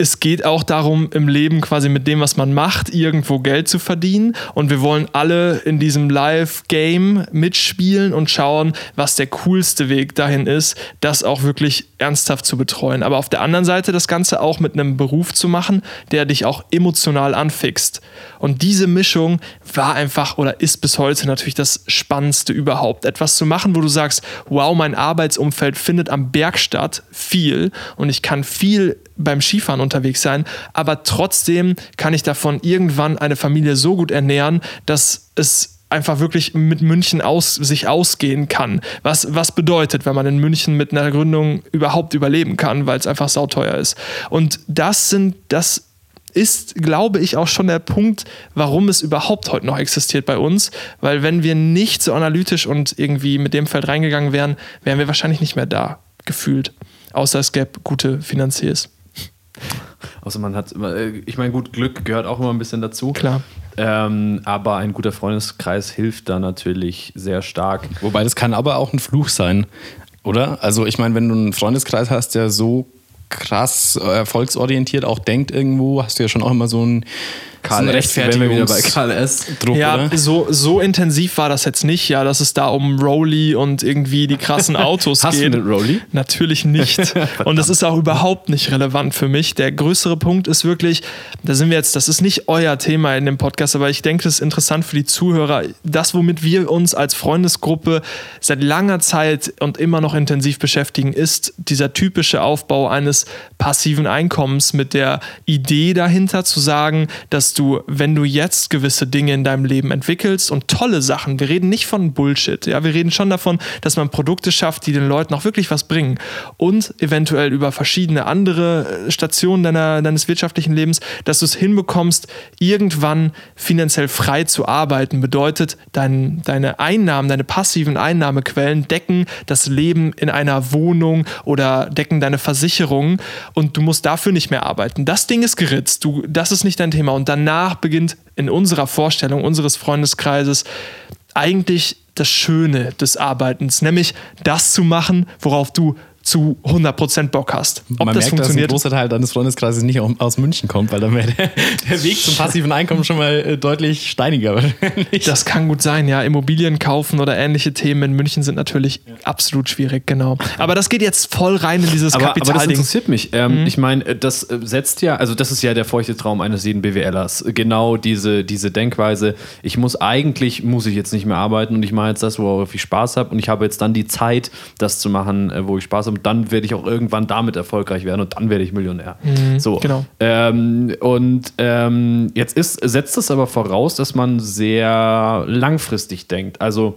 es geht auch darum, im Leben quasi mit dem, was man macht, irgendwo Geld zu verdienen. Und wir wollen alle in diesem Live-Game mitspielen und schauen, was der coolste Weg dahin ist, das auch wirklich ernsthaft zu betreuen. Aber auf der anderen Seite das Ganze auch mit einem Beruf zu machen, der dich auch emotional anfixt. Und diese Mischung war einfach oder ist bis heute natürlich das Spannendste überhaupt. Etwas zu machen, wo du sagst, wow, mein Arbeitsumfeld findet am Berg statt, viel. Und ich kann viel beim Skifahren unterwegs sein, aber trotzdem kann ich davon irgendwann eine Familie so gut ernähren, dass es einfach wirklich mit München aus, sich ausgehen kann. Was, was bedeutet, wenn man in München mit einer Gründung überhaupt überleben kann, weil es einfach sauteuer ist. Und das sind, das ist, glaube ich, auch schon der Punkt, warum es überhaupt heute noch existiert bei uns. Weil wenn wir nicht so analytisch und irgendwie mit dem Feld reingegangen wären, wären wir wahrscheinlich nicht mehr da, gefühlt. Außer es gäbe gute Finanziers. Außer man hat immer, äh, ich meine, gut, Glück gehört auch immer ein bisschen dazu. Klar. Ähm, aber ein guter Freundeskreis hilft da natürlich sehr stark. Wobei das kann aber auch ein Fluch sein, oder? Also ich meine, wenn du einen Freundeskreis hast, der so krass erfolgsorientiert auch denkt irgendwo, hast du ja schon auch immer so ein Karl S. Wenn wir wieder bei Karl S. Druck, ja, oder? So, so intensiv war das jetzt nicht, ja, dass es da um Rolli und irgendwie die krassen Autos Hast geht. du einen Rolli? Natürlich nicht. und das ist auch überhaupt nicht relevant für mich. Der größere Punkt ist wirklich, da sind wir jetzt, das ist nicht euer Thema in dem Podcast, aber ich denke, das ist interessant für die Zuhörer. Das, womit wir uns als Freundesgruppe seit langer Zeit und immer noch intensiv beschäftigen, ist dieser typische Aufbau eines passiven Einkommens mit der Idee dahinter zu sagen, dass du, wenn du jetzt gewisse Dinge in deinem Leben entwickelst und tolle Sachen, wir reden nicht von Bullshit, ja, wir reden schon davon, dass man Produkte schafft, die den Leuten auch wirklich was bringen und eventuell über verschiedene andere äh, Stationen deiner, deines wirtschaftlichen Lebens, dass du es hinbekommst, irgendwann finanziell frei zu arbeiten, bedeutet, dein, deine Einnahmen, deine passiven Einnahmequellen decken das Leben in einer Wohnung oder decken deine Versicherungen und du musst dafür nicht mehr arbeiten. Das Ding ist geritzt, du, das ist nicht dein Thema und dann danach beginnt in unserer Vorstellung unseres Freundeskreises eigentlich das Schöne des Arbeitens, nämlich das zu machen, worauf du zu 100% Bock hast. Ob Man das merkt, funktioniert. dass ein großer Teil deines Freundeskreises nicht aus München kommt, weil dann wäre der, der, Weg zum passiven Einkommen schon mal äh, deutlich steiniger wahrscheinlich. Das kann gut sein, ja. Immobilien kaufen oder ähnliche Themen in München sind natürlich ja. absolut schwierig, genau. Aber das geht jetzt voll rein in dieses aber, Kapitalding. Aber das interessiert mich. Ähm, mhm. Ich meine, äh, das äh, setzt ja, also das ist ja der feuchte Traum eines jeden BWLers. Genau diese, diese Denkweise, ich muss eigentlich, muss ich jetzt nicht mehr arbeiten und ich mache jetzt das, worauf ich Spaß habe und ich habe jetzt dann die Zeit, das zu machen, wo ich Spaß habe und dann werde ich auch irgendwann damit erfolgreich werden und dann werde ich Millionär. Mhm, so. Genau. Ähm, und ähm, jetzt ist, setzt es aber voraus, dass man sehr langfristig denkt. Also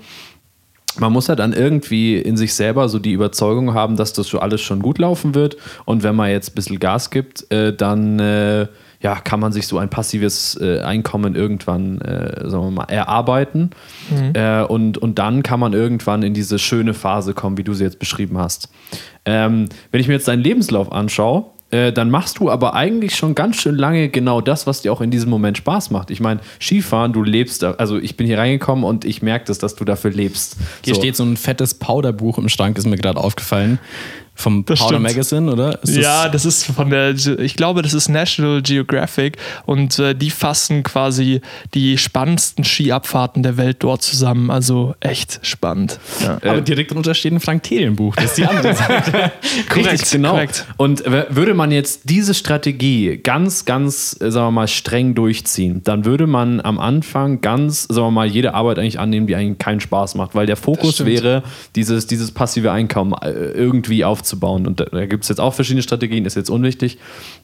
man muss ja dann irgendwie in sich selber so die Überzeugung haben, dass das so alles schon gut laufen wird. Und wenn man jetzt ein bisschen Gas gibt, äh, dann äh, ja, kann man sich so ein passives äh, Einkommen irgendwann, äh, sagen wir mal, erarbeiten. Mhm. Äh, und, und dann kann man irgendwann in diese schöne Phase kommen, wie du sie jetzt beschrieben hast. Ähm, wenn ich mir jetzt deinen Lebenslauf anschaue, äh, dann machst du aber eigentlich schon ganz schön lange genau das, was dir auch in diesem Moment Spaß macht. Ich meine, Skifahren, du lebst, da, also ich bin hier reingekommen und ich merke das, dass du dafür lebst. Hier so. steht so ein fettes Powderbuch im Schrank, ist mir gerade aufgefallen. Vom das Powder stimmt. Magazine, oder? Das ja, das ist von der, ich glaube, das ist National Geographic und äh, die fassen quasi die spannendsten Skiabfahrten der Welt dort zusammen. Also echt spannend. Ja. Aber äh, direkt drunter steht ein Frank Buch. Das ist die andere Seite. korrekt, genau. Korrekt. Und würde man jetzt diese Strategie ganz, ganz, äh, sagen wir mal, streng durchziehen, dann würde man am Anfang ganz, sagen wir mal, jede Arbeit eigentlich annehmen, die eigentlich keinen Spaß macht, weil der Fokus wäre, dieses, dieses passive Einkommen äh, irgendwie aufzunehmen aufzubauen. Und da, da gibt es jetzt auch verschiedene Strategien, ist jetzt unwichtig.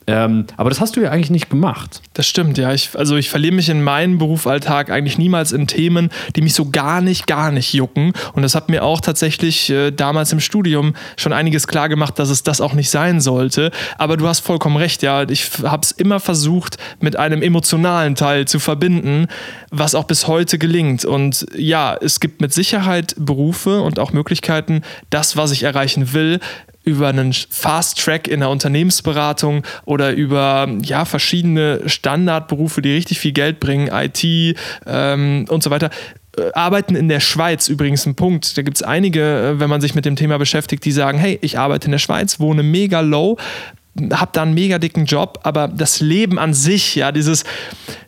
Ähm, aber das hast du ja eigentlich nicht gemacht. Das stimmt, ja. Ich, also ich verliere mich in meinem Berufsalltag eigentlich niemals in Themen, die mich so gar nicht, gar nicht jucken. Und das hat mir auch tatsächlich äh, damals im Studium schon einiges klar gemacht, dass es das auch nicht sein sollte. Aber du hast vollkommen recht, ja. Ich habe es immer versucht, mit einem emotionalen Teil zu verbinden, was auch bis heute gelingt. Und ja, es gibt mit Sicherheit Berufe und auch Möglichkeiten, das, was ich erreichen will, über einen Fast Track in der Unternehmensberatung oder über ja, verschiedene Standardberufe, die richtig viel Geld bringen, IT ähm, und so weiter. Äh, arbeiten in der Schweiz übrigens ein Punkt. Da gibt es einige, äh, wenn man sich mit dem Thema beschäftigt, die sagen, hey, ich arbeite in der Schweiz, wohne mega low, habe da einen mega dicken Job, aber das Leben an sich, ja, dieses,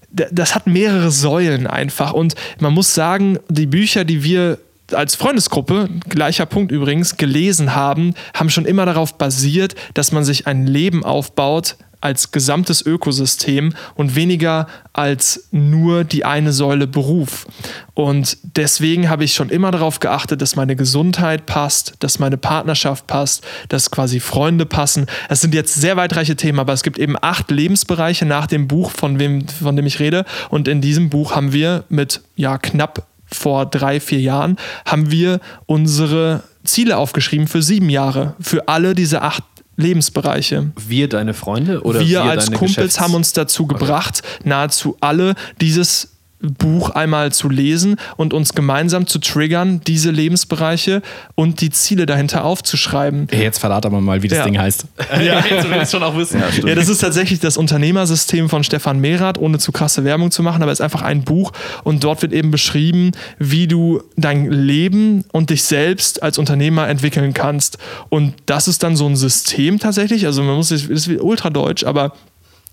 das hat mehrere Säulen einfach. Und man muss sagen, die Bücher, die wir als Freundesgruppe, gleicher Punkt übrigens, gelesen haben, haben schon immer darauf basiert, dass man sich ein Leben aufbaut als gesamtes Ökosystem und weniger als nur die eine Säule Beruf. Und deswegen habe ich schon immer darauf geachtet, dass meine Gesundheit passt, dass meine Partnerschaft passt, dass quasi Freunde passen. Es sind jetzt sehr weitreiche Themen, aber es gibt eben acht Lebensbereiche nach dem Buch, von, wem, von dem ich rede. Und in diesem Buch haben wir mit ja, knapp vor drei, vier Jahren, haben wir unsere Ziele aufgeschrieben für sieben Jahre, für alle diese acht Lebensbereiche. Wir, deine Freunde oder wir, wir als Kumpels haben uns dazu gebracht, nahezu alle dieses Buch einmal zu lesen und uns gemeinsam zu triggern, diese Lebensbereiche und die Ziele dahinter aufzuschreiben. Jetzt verrat aber mal, wie das Ja. Ding heißt. Ja. jetzt will ich schon auch wissen. Ja, das ist tatsächlich das Unternehmersystem von Stefan Mehrath, ohne zu krasse Werbung zu machen, aber es ist einfach ein Buch und dort wird eben beschrieben, wie du dein Leben und dich selbst als Unternehmer entwickeln kannst. Und das ist dann so ein System tatsächlich, also man muss, es ist ultra deutsch, aber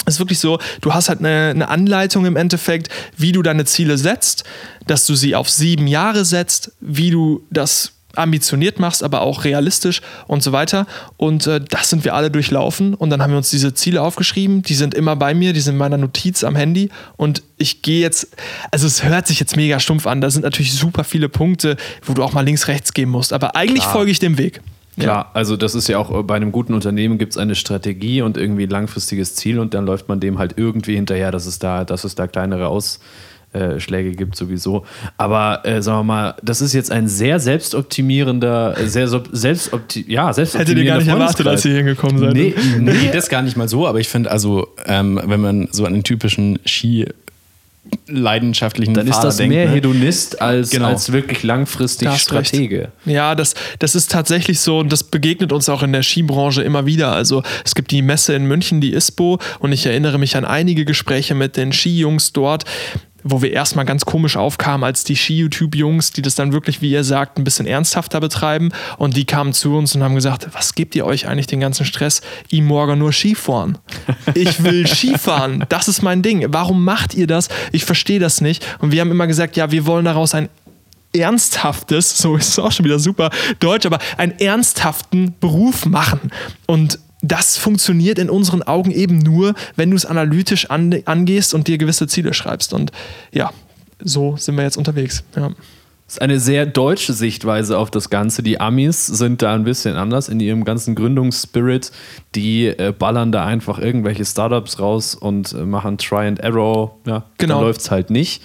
ist wirklich so, du hast halt eine, eine Anleitung im Endeffekt, wie du deine Ziele setzt, dass du sie auf sieben Jahre setzt, wie du das ambitioniert machst, aber auch realistisch und so weiter. Und äh, das sind wir alle durchlaufen. Und dann haben wir uns diese Ziele aufgeschrieben. Die sind immer bei mir, die sind in meiner Notiz am Handy. Und ich gehe jetzt, also es hört sich jetzt mega stumpf an. Da sind natürlich super viele Punkte, wo du auch mal links, rechts gehen musst. Aber eigentlich Klar. folge ich dem Weg. Klar, also das ist ja auch äh, bei einem guten Unternehmen gibt es eine Strategie und irgendwie ein langfristiges Ziel und dann läuft man dem halt irgendwie hinterher, dass es da, dass es da kleinere Ausschläge gibt sowieso. Aber äh, sagen wir mal, das ist jetzt ein sehr selbstoptimierender, äh, sehr so, selbstopti ja, Hättet ihr selbstoptimierender gar nicht erwartet, als ihr hingekommen seid. Nee, nee, das gar nicht mal so, aber ich finde also, ähm, wenn man so an den typischen Ski leidenschaftlichen Dann ist Fahrer das denkt, mehr ne? Hedonist als, Genau. als wirklich langfristig hast recht. Stratege. Ja, das, das ist tatsächlich so und das begegnet uns auch in der Skibranche immer wieder. Also es gibt die Messe in München, die ISPO und ich erinnere mich an einige Gespräche mit den Skijungs dort, wo wir erstmal ganz komisch aufkamen als die Ski-YouTube-Jungs, die das dann wirklich, wie ihr sagt, ein bisschen ernsthafter betreiben und die kamen zu uns und haben gesagt, was gebt ihr euch eigentlich den ganzen Stress? Ich morgen nur Skifahren. Ich will Skifahren, das ist mein Ding. Warum macht ihr das? Ich verstehe das nicht. Und wir haben immer gesagt, ja, wir wollen daraus ein ernsthaftes, so ist es auch schon wieder super deutsch, aber einen ernsthaften Beruf machen. Und das funktioniert in unseren Augen eben nur, wenn du es analytisch an, angehst und dir gewisse Ziele schreibst. Und ja, so sind wir jetzt unterwegs. Ja. Das ist eine sehr deutsche Sichtweise auf das Ganze. Die Amis sind da ein bisschen anders in ihrem ganzen Gründungsspirit. Die äh, ballern da einfach irgendwelche Startups raus und äh, machen Try and Error. Ja, Genau. dann läuft es halt nicht.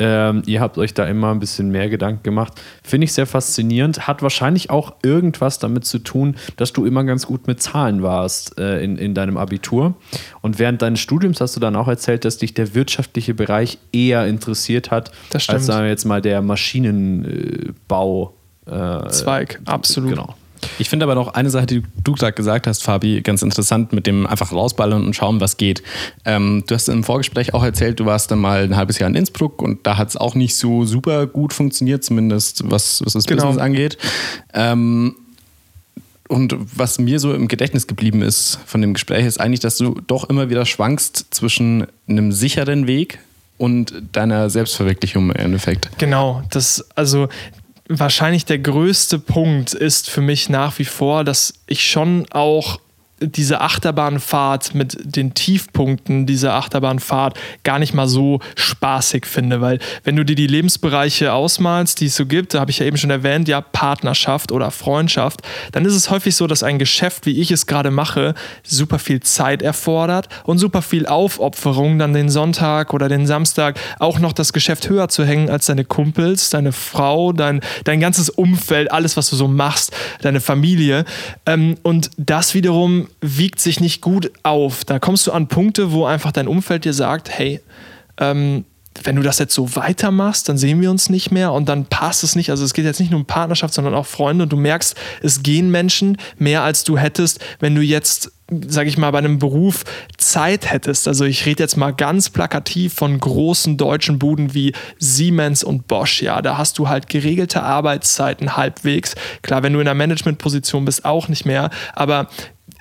Ähm, ihr habt euch da immer ein bisschen mehr Gedanken gemacht. Finde ich sehr faszinierend. Hat wahrscheinlich auch irgendwas damit zu tun, dass du immer ganz gut mit Zahlen warst äh, in, in deinem Abitur. Und während deines Studiums hast du dann auch erzählt, dass dich der wirtschaftliche Bereich eher interessiert hat, als sagen wir jetzt mal der Maschinenbau. Äh, Zweig, absolut. Genau. Ich finde aber noch eine Sache, die du gerade gesagt hast, Fabi, ganz interessant mit dem einfach rausballern und schauen, was geht. Ähm, du hast im Vorgespräch auch erzählt, du warst dann mal ein halbes Jahr in Innsbruck und da hat es auch nicht so super gut funktioniert, zumindest was, was das Genau. Business angeht. Ähm, und was mir so im Gedächtnis geblieben ist von dem Gespräch, ist eigentlich, dass du doch immer wieder schwankst zwischen einem sicheren Weg und deiner Selbstverwirklichung im Endeffekt. Genau, das, also wahrscheinlich der größte Punkt ist für mich nach wie vor, dass ich schon auch diese Achterbahnfahrt mit den Tiefpunkten dieser Achterbahnfahrt gar nicht mal so spaßig finde, weil wenn du dir die Lebensbereiche ausmalst, die es so gibt, da habe ich ja eben schon erwähnt, ja Partnerschaft oder Freundschaft, dann ist es häufig so, dass ein Geschäft, wie ich es gerade mache, super viel Zeit erfordert und super viel Aufopferung, dann den Sonntag oder den Samstag auch noch das Geschäft höher zu hängen als deine Kumpels, deine Frau, dein, dein ganzes Umfeld, alles, was du so machst, deine Familie. Ähm, und das wiederum wiegt sich nicht gut auf. Da kommst du an Punkte, wo einfach dein Umfeld dir sagt, hey, ähm, wenn du das jetzt so weitermachst, dann sehen wir uns nicht mehr und dann passt es nicht. Also es geht jetzt nicht nur um Partnerschaft, sondern auch Freunde und du merkst, es gehen Menschen mehr als du hättest, wenn du jetzt, sage ich mal, bei einem Beruf Zeit hättest. Also ich rede jetzt mal ganz plakativ von großen deutschen Buden wie Siemens und Bosch. Ja, da hast du halt geregelte Arbeitszeiten halbwegs. Klar, wenn du in einer Managementposition bist, auch nicht mehr. Aber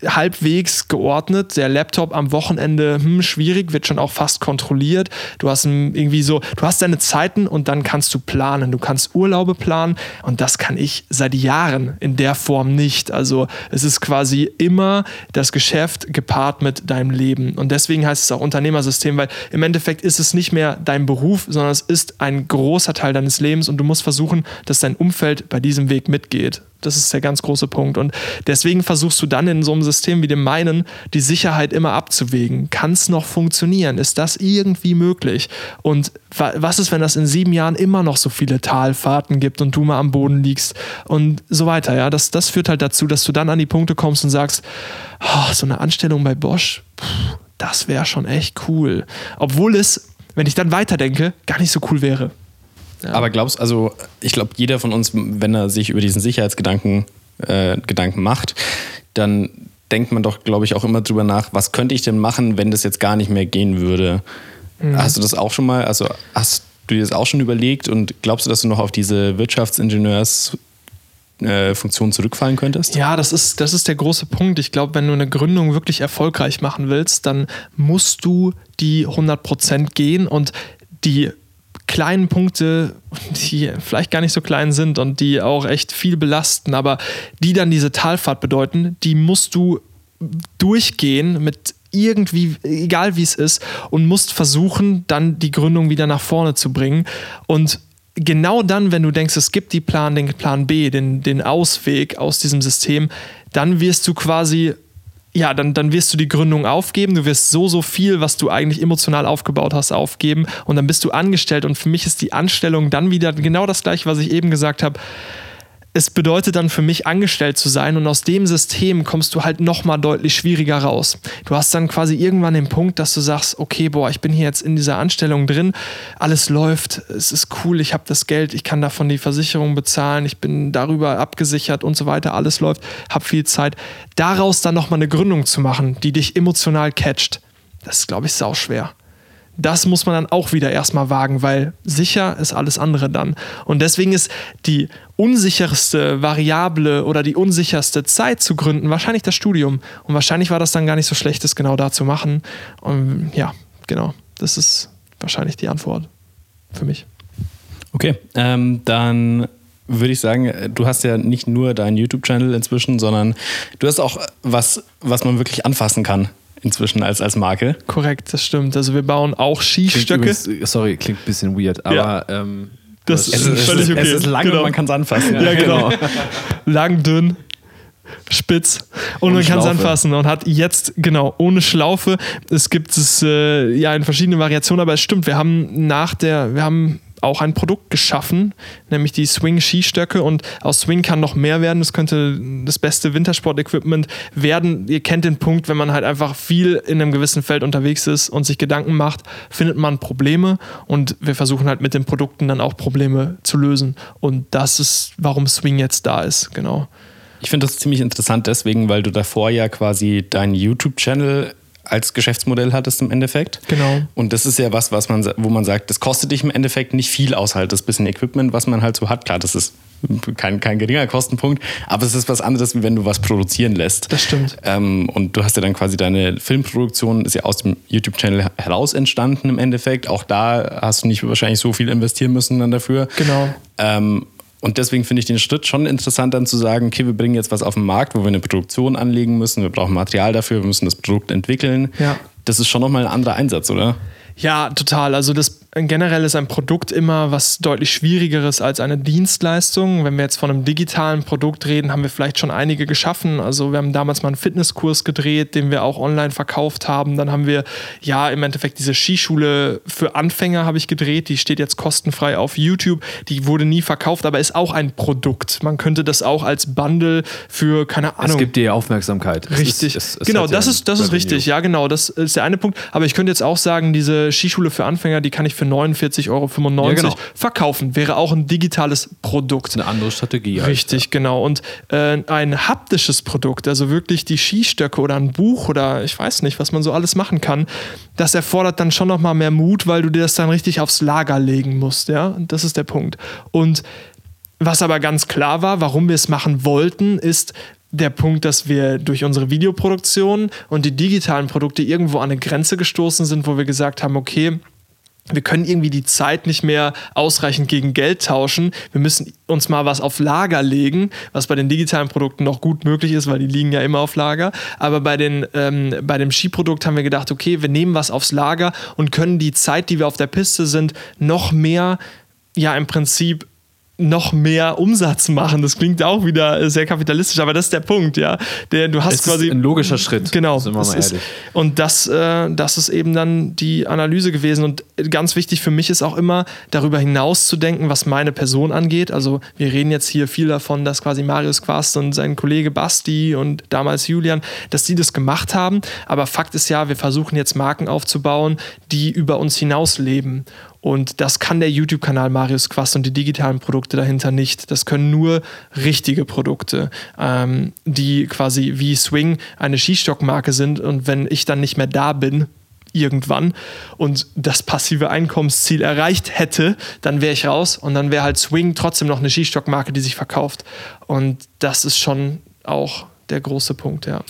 halbwegs geordnet. Der Laptop am Wochenende, hm, schwierig, wird schon auch fast kontrolliert. Du hast ein- irgendwie so, du hast deine Zeiten und dann kannst du planen. Du kannst Urlaube planen und das kann ich seit Jahren in der Form nicht. Also es ist quasi immer das Geschäft gepaart mit deinem Leben. Und deswegen heißt es auch Unternehmersystem, weil im Endeffekt ist es nicht mehr dein Beruf, sondern es ist ein großer Teil deines Lebens und du musst versuchen, dass dein Umfeld bei diesem Weg mitgeht. Das ist der ganz große Punkt. Und deswegen versuchst du dann in so einem System wie dem meinen, die Sicherheit immer abzuwägen. Kann es noch funktionieren? Ist das irgendwie möglich? Und was ist, wenn das in sieben Jahren immer noch so viele Talfahrten gibt und du mal am Boden liegst und so weiter? Ja, das, das führt halt dazu, dass du dann an die Punkte kommst und sagst, oh, so eine Anstellung bei Bosch, das wäre schon echt cool. Obwohl es, wenn ich dann weiterdenke, gar nicht so cool wäre. Ja. Aber glaubst also, ich glaube, jeder von uns, wenn er sich über diesen Sicherheitsgedanken äh, Gedanken macht, dann denkt man doch, glaube ich, auch immer drüber nach, was könnte ich denn machen, wenn das jetzt gar nicht mehr gehen würde. Mhm. Hast du das auch schon mal, also hast du dir das auch schon überlegt und glaubst du, dass du noch auf diese Wirtschaftsingenieurs äh, Funktion zurückfallen könntest? Ja, das ist, das ist der große Punkt. Ich glaube, wenn du eine Gründung wirklich erfolgreich machen willst, dann musst du die 100% gehen und die kleinen Punkte, die vielleicht gar nicht so klein sind und die auch echt viel belasten, aber die dann diese Talfahrt bedeuten, die musst du durchgehen mit irgendwie, egal wie es ist, und musst versuchen, dann die Gründung wieder nach vorne zu bringen. Und genau dann, wenn du denkst, es gibt die Plan, den Plan B, den, den Ausweg aus diesem System, dann wirst du quasi ja, dann, dann wirst du die Gründung aufgeben, du wirst so, so viel, was du eigentlich emotional aufgebaut hast, aufgeben. Und dann bist du angestellt. Und für mich ist die Anstellung dann wieder genau das gleiche, was ich eben gesagt habe es bedeutet dann für mich angestellt zu sein und aus dem System kommst du halt nochmal deutlich schwieriger raus. Du hast dann quasi irgendwann den Punkt, dass du sagst, okay, boah, ich bin hier jetzt in dieser Anstellung drin, alles läuft, es ist cool, ich habe das Geld, ich kann davon die Versicherung bezahlen, ich bin darüber abgesichert und so weiter, alles läuft, habe viel Zeit. Daraus dann nochmal eine Gründung zu machen, die dich emotional catcht, das ist, glaube ich, sau schwer das muss man dann auch wieder erstmal wagen, weil sicher ist alles andere dann. Und deswegen ist die unsicherste Variable oder die unsicherste Zeit zu gründen wahrscheinlich das Studium. Und wahrscheinlich war das dann gar nicht so schlecht, das genau da zu machen. Und ja, genau. Das ist wahrscheinlich die Antwort für mich. Okay, ähm, dann würde ich sagen, du hast ja nicht nur deinen YouTube-Channel inzwischen, sondern du hast auch was, was man wirklich anfassen kann inzwischen als, als Marke. Korrekt, das stimmt. Also wir bauen auch Skistöcke. Übrigens, sorry, klingt ein bisschen weird, aber ja. ähm, das, das ist völlig okay. Es ist lang genau. und man kann es anfassen. Ja, ja genau. lang, dünn, spitz und ohne man kann es anfassen und hat jetzt genau ohne Schlaufe. Es gibt es äh, ja in verschiedenen Variationen, aber es stimmt. Wir haben nach der, wir haben auch ein Produkt geschaffen, nämlich die Swing-Skistöcke. Und aus Swing kann noch mehr werden. Das könnte das beste Wintersport-Equipment werden. Ihr kennt den Punkt, wenn man halt einfach viel in einem gewissen Feld unterwegs ist und sich Gedanken macht, findet man Probleme. Und wir versuchen halt mit den Produkten dann auch Probleme zu lösen. Und das ist, warum Swing jetzt da ist, genau. Ich finde das ziemlich interessant deswegen, weil du davor ja quasi deinen YouTube-Channel als Geschäftsmodell hattest im Endeffekt. Genau. Und das ist ja was, was man, wo man sagt, das kostet dich im Endeffekt nicht viel aus, halt das bisschen Equipment, was man halt so hat. Klar, das ist kein, kein geringer Kostenpunkt, aber es ist was anderes, wie wenn du was produzieren lässt. Das stimmt. Ähm, und du hast ja dann quasi deine Filmproduktion, ist ja aus dem YouTube-Channel heraus entstanden im Endeffekt. Auch da hast du nicht wahrscheinlich so viel investieren müssen dann dafür. Genau. Ähm, und deswegen finde ich den Schritt schon interessant, dann zu sagen, okay, wir bringen jetzt was auf den Markt, wo wir eine Produktion anlegen müssen, wir brauchen Material dafür, wir müssen das Produkt entwickeln. Ja. Das ist schon nochmal ein anderer Einsatz, oder? Ja, total. Also das generell ist ein Produkt immer was deutlich schwierigeres als eine Dienstleistung. Wenn wir jetzt von einem digitalen Produkt reden, haben wir vielleicht schon einige geschaffen. Also wir haben damals mal einen Fitnesskurs gedreht, den wir auch online verkauft haben. Dann haben wir ja im Endeffekt diese Skischule für Anfänger habe ich gedreht. Die steht jetzt kostenfrei auf YouTube. Die wurde nie verkauft, aber ist auch ein Produkt. Man könnte das auch als Bundle für keine Ahnung. Es gibt dir Aufmerksamkeit. Richtig. Es ist, es, es genau, das ist das ist richtig. Ja, genau. Das ist der eine Punkt. Aber ich könnte jetzt auch sagen, diese Skischule für Anfänger, die kann ich für 49,95 Euro ja, genau. verkaufen. Wäre auch ein digitales Produkt. Eine andere Strategie. Halt, Richtig, ja. genau. Und äh, ein haptisches Produkt, also wirklich die Skistöcke oder ein Buch oder ich weiß nicht, was man so alles machen kann, das erfordert dann schon nochmal mehr Mut, weil du dir das dann richtig aufs Lager legen musst. Ja, und das ist der Punkt. Und was aber ganz klar war, warum wir es machen wollten, ist, der Punkt, dass wir durch unsere Videoproduktion und die digitalen Produkte irgendwo an eine Grenze gestoßen sind, wo wir gesagt haben, okay, wir können irgendwie die Zeit nicht mehr ausreichend gegen Geld tauschen. Wir müssen uns mal was auf Lager legen, was bei den digitalen Produkten noch gut möglich ist, weil die liegen ja immer auf Lager. Aber bei, den, ähm, bei dem Skiprodukt haben wir gedacht, okay, wir nehmen was aufs Lager und können die Zeit, die wir auf der Piste sind, noch mehr, ja, im Prinzip noch mehr Umsatz machen. Das klingt auch wieder sehr kapitalistisch, aber das ist der Punkt, ja. Der, du hast es quasi ist ein logischer Schritt. Genau. Sind wir mal ist, und das, äh, das ist eben dann die Analyse gewesen. Und ganz wichtig für mich ist auch immer, darüber hinaus zu denken, was meine Person angeht. Also wir reden jetzt hier viel davon, dass quasi Marius Quast und sein Kollege Basti und damals Julian, dass die das gemacht haben. Aber Fakt ist ja, wir versuchen jetzt Marken aufzubauen, die über uns hinaus leben. Und das kann der YouTube-Kanal Marius Quast und die digitalen Produkte dahinter nicht. Das können nur richtige Produkte, ähm, die quasi wie Swing eine Skistockmarke sind. Und wenn ich dann nicht mehr da bin, irgendwann und das passive Einkommensziel erreicht hätte, dann wäre ich raus und dann wäre halt Swing trotzdem noch eine Skistockmarke, die sich verkauft. Und das ist schon auch der große Punkt, ja.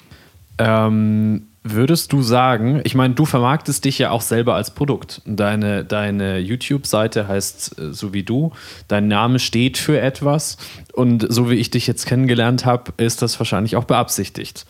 Ähm, Würdest du sagen, ich meine, du vermarktest dich ja auch selber als Produkt. Deine, deine YouTube-Seite heißt äh, so wie du, dein Name steht für etwas und so wie ich dich jetzt kennengelernt habe, ist das wahrscheinlich auch beabsichtigt.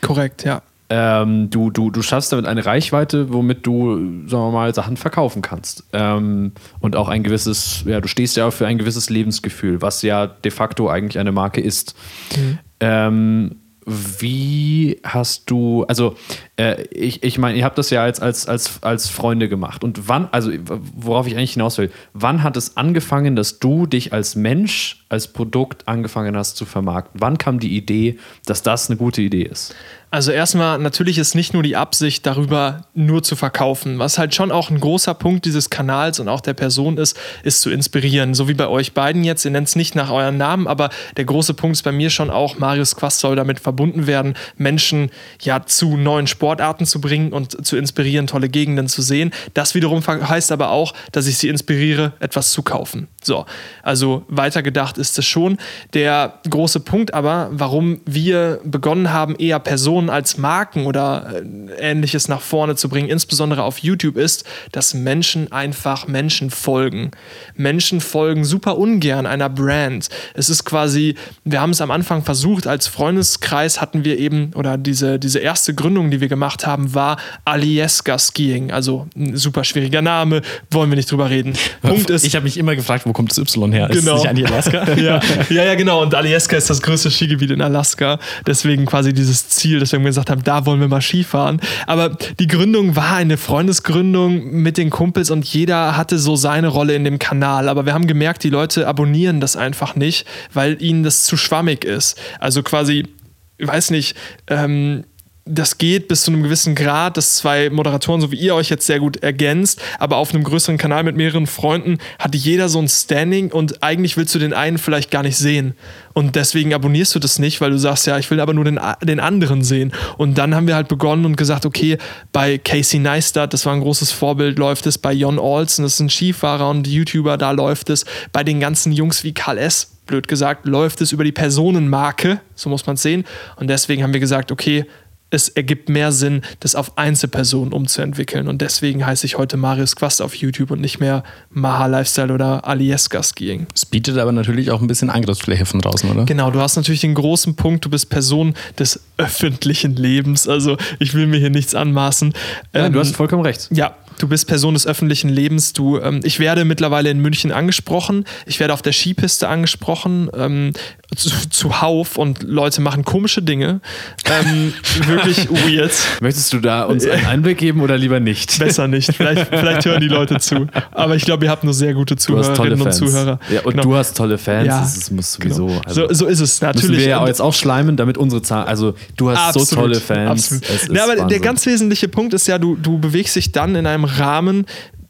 Korrekt, ja. Ähm, du, du, du schaffst damit eine Reichweite, womit du, sagen wir mal, Sachen verkaufen kannst. Ähm, und auch ein gewisses, ja, du stehst ja auch für ein gewisses Lebensgefühl, was ja de facto eigentlich eine Marke ist. Mhm. Ähm, wie hast du, also äh, ich, ich meine, ihr habt das ja als, als, als, als Freunde gemacht. Und wann, also worauf ich eigentlich hinaus will, wann hat es angefangen, dass du dich als Mensch, als Produkt angefangen hast zu vermarkten? Wann kam die Idee, dass das eine gute Idee ist? Also erstmal, natürlich ist nicht nur die Absicht, darüber nur zu verkaufen. Was halt schon auch ein großer Punkt dieses Kanals und auch der Person ist, ist zu inspirieren. So wie bei euch beiden jetzt. Ihr nennt es nicht nach euren Namen, aber der große Punkt ist bei mir schon auch, Marius Quast soll damit verbunden werden, Menschen ja zu neuen Sportarten zu bringen und zu inspirieren, tolle Gegenden zu sehen. Das wiederum heißt aber auch, dass ich sie inspiriere, etwas zu kaufen. So, also weitergedacht ist es schon. Der große Punkt aber, warum wir begonnen haben, eher Personen als Marken oder äh, ähnliches nach vorne zu bringen, insbesondere auf YouTube, ist, dass Menschen einfach Menschen folgen. Menschen folgen super ungern einer Brand. Es ist quasi, wir haben es am Anfang versucht, als Freundeskreis hatten wir eben, oder diese, diese erste Gründung, die wir gemacht haben, war Alieska Skiing. Also ein super schwieriger Name, wollen wir nicht drüber reden. Punkt ist. Ich habe mich immer gefragt, wo kommt das Y her? Genau. Ist es nicht Alaska? ja, ja, ja, genau. Und Alieska ist das größte Skigebiet in Alaska. Deswegen quasi dieses Ziel, dass wir gesagt haben, da wollen wir mal Skifahren. Aber die Gründung war eine Freundesgründung mit den Kumpels und jeder hatte so seine Rolle in dem Kanal. Aber wir haben gemerkt, die Leute abonnieren das einfach nicht, weil ihnen das zu schwammig ist. Also quasi, ich weiß nicht, ähm, das geht bis zu einem gewissen Grad, dass zwei Moderatoren, so wie ihr euch jetzt sehr gut ergänzt, aber auf einem größeren Kanal mit mehreren Freunden hat jeder so ein Standing und eigentlich willst du den einen vielleicht gar nicht sehen. Und deswegen abonnierst du das nicht, weil du sagst, ja, ich will aber nur den, den anderen sehen. Und dann haben wir halt begonnen und gesagt, okay, bei Casey Neistat, das war ein großes Vorbild, läuft es. Bei Jon Olsen, das ist ein Skifahrer und YouTuber, da läuft es. Bei den ganzen Jungs wie Karl S., blöd gesagt, läuft es über die Personenmarke, so muss man es sehen. Und deswegen haben wir gesagt, okay, es ergibt mehr Sinn, das auf Einzelpersonen umzuentwickeln. Und deswegen heiße ich heute Marius Quast auf YouTube und nicht mehr Maha Lifestyle oder Alieska Skiing. Es bietet aber natürlich auch ein bisschen Angriffsfläche von draußen, oder? Genau, du hast natürlich den großen Punkt, du bist Person des öffentlichen Lebens. Also ich will mir hier nichts anmaßen. Ja, ähm, du hast vollkommen recht. Ja, du bist Person des öffentlichen Lebens. Du, ähm, ich werde mittlerweile in München angesprochen. Ich werde auf der Skipiste angesprochen, ähm, zu, zuhauf und Leute machen komische Dinge. Ähm, wirklich weird. Möchtest du da uns einen Einblick geben oder lieber nicht? Besser nicht. Vielleicht, vielleicht hören die Leute zu. Aber ich glaube, ihr habt nur sehr gute Zuhörerinnen und Zuhörer. Ja, und genau. du hast tolle Fans. Ja, das muss sowieso. Genau. Also so, so, ist es natürlich. Müssen wir ja jetzt auch schleimen, damit unsere Zahlen. Also du hast absolut, so tolle Fans. Absolut. Ja, aber Wahnsinn. der ganz wesentliche Punkt ist ja, du, du bewegst dich dann in einem Rahmen,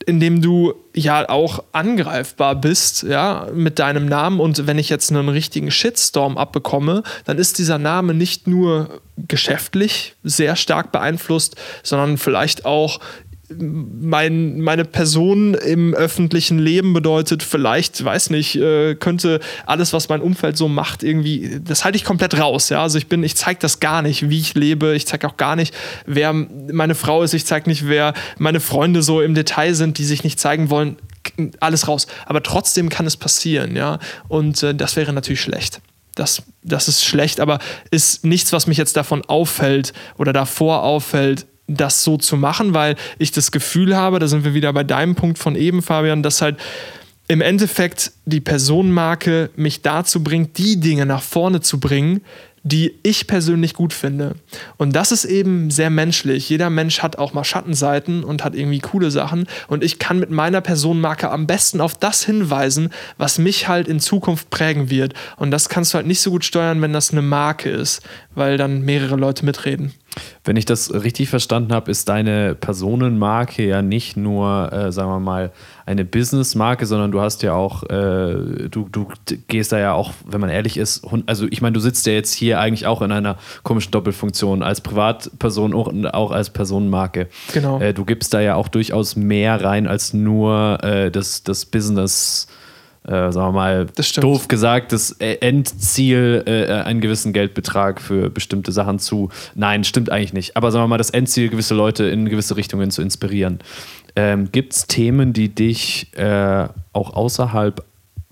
in dem du ja auch angreifbar bist, ja, mit deinem Namen. Und wenn ich jetzt einen richtigen Shitstorm abbekomme, dann ist dieser Name nicht nur geschäftlich sehr stark beeinflusst, sondern vielleicht auch mein, meine Person im öffentlichen Leben bedeutet, vielleicht, weiß nicht, äh, könnte alles, was mein Umfeld so macht, irgendwie, das halte ich komplett raus. Ja? Also ich bin, ich zeige das gar nicht, wie ich lebe. Ich zeige auch gar nicht, wer meine Frau ist. Ich zeige nicht, wer meine Freunde so im Detail sind, die sich nicht zeigen wollen. Alles raus. Aber trotzdem kann es passieren, ja. Und äh, das wäre natürlich schlecht. Das, das ist schlecht, aber ist nichts, was mich jetzt davon auffällt oder davor auffällt, das so zu machen, weil ich das Gefühl habe, da sind wir wieder bei deinem Punkt von eben, Fabian, dass halt im Endeffekt die Personenmarke mich dazu bringt, die Dinge nach vorne zu bringen, die ich persönlich gut finde. Und das ist eben sehr menschlich. Jeder Mensch hat auch mal Schattenseiten und hat irgendwie coole Sachen. Und ich kann mit meiner Personenmarke am besten auf das hinweisen, was mich halt in Zukunft prägen wird. Und das kannst du halt nicht so gut steuern, wenn das eine Marke ist, weil dann mehrere Leute mitreden. Wenn ich das richtig verstanden habe, ist deine Personenmarke ja nicht nur, äh, sagen wir mal, eine Businessmarke, sondern du hast ja auch, äh, du, du gehst da ja auch, wenn man ehrlich ist, also ich meine, du sitzt ja jetzt hier eigentlich auch in einer komischen Doppelfunktion als Privatperson und auch als Personenmarke. Genau. Äh, du gibst da ja auch durchaus mehr rein als nur äh, das, das Business äh, sagen wir mal, doof gesagt, das Endziel, äh, einen gewissen Geldbetrag für bestimmte Sachen zu. Nein, stimmt eigentlich nicht. Aber sagen wir mal, das Endziel, gewisse Leute in gewisse Richtungen zu inspirieren. Ähm, Gibt es Themen, die dich äh, auch außerhalb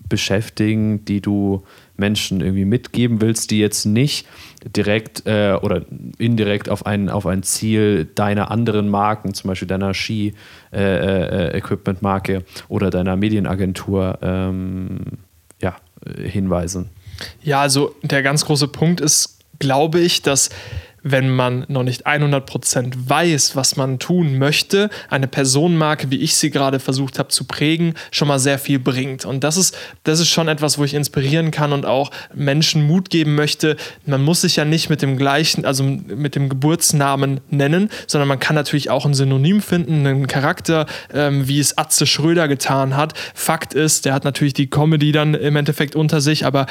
beschäftigen, die du Menschen irgendwie mitgeben willst, die jetzt nicht direkt äh, oder indirekt auf ein, auf ein Ziel deiner anderen Marken, zum Beispiel deiner Ski-Equipment-Marke äh, äh, oder deiner Medienagentur ähm, ja, hinweisen? Ja, also der ganz große Punkt ist, glaube ich, dass wenn man noch nicht 100% weiß, was man tun möchte, eine Personenmarke, wie ich sie gerade versucht habe zu prägen, schon mal sehr viel bringt. Und das ist, das ist schon etwas, wo ich inspirieren kann und auch Menschen Mut geben möchte. Man muss sich ja nicht mit dem gleichen, also mit dem Geburtsnamen nennen, sondern man kann natürlich auch ein Synonym finden, einen Charakter, ähm, wie es Atze Schröder getan hat. Fakt ist, der hat natürlich die Comedy dann im Endeffekt unter sich, aber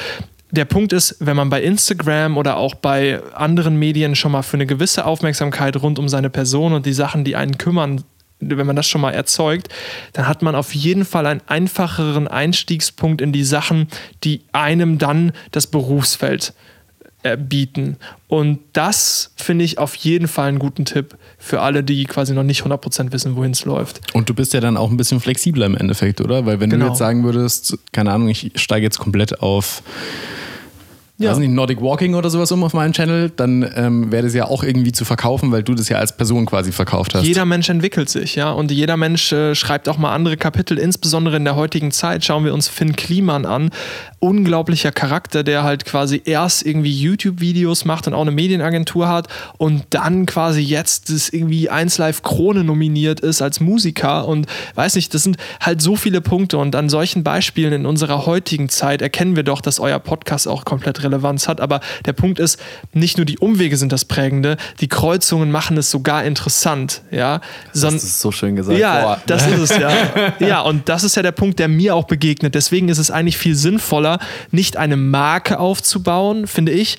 der Punkt ist, wenn man bei Instagram oder auch bei anderen Medien schon mal für eine gewisse Aufmerksamkeit rund um seine Person und die Sachen, die einen kümmern, wenn man das schon mal erzeugt, dann hat man auf jeden Fall einen einfacheren Einstiegspunkt in die Sachen, die einem dann das Berufsfeld äh, bieten. Und das finde ich auf jeden Fall einen guten Tipp für alle, die quasi noch nicht 100% wissen, wohin es läuft. Und du bist ja dann auch ein bisschen flexibler im Endeffekt, oder? Weil wenn genau. du jetzt sagen würdest, keine Ahnung, ich steige jetzt komplett auf ja. weiß nicht, Nordic Walking oder sowas um auf meinem Channel, dann ähm, wäre das ja auch irgendwie zu verkaufen, weil du das ja als Person quasi verkauft hast. Jeder Mensch entwickelt sich, ja. Und jeder Mensch äh, schreibt auch mal andere Kapitel, insbesondere in der heutigen Zeit. Schauen wir uns Finn Kliman an. Unglaublicher Charakter, der halt quasi erst irgendwie YouTube-Videos macht und auch eine Medienagentur hat und dann quasi jetzt das irgendwie 1 Live Krone nominiert ist als Musiker und weiß nicht, das sind halt so viele Punkte und an solchen Beispielen in unserer heutigen Zeit erkennen wir doch, dass euer Podcast auch komplett Relevanz hat. Aber der Punkt ist, nicht nur die Umwege sind das Prägende, die Kreuzungen machen es sogar interessant. Ja, Son das ist so schön gesagt. Ja, Boah. das ist es ja. ja, und das ist ja der Punkt, der mir auch begegnet. Deswegen ist es eigentlich viel sinnvoller, nicht eine Marke aufzubauen, finde ich,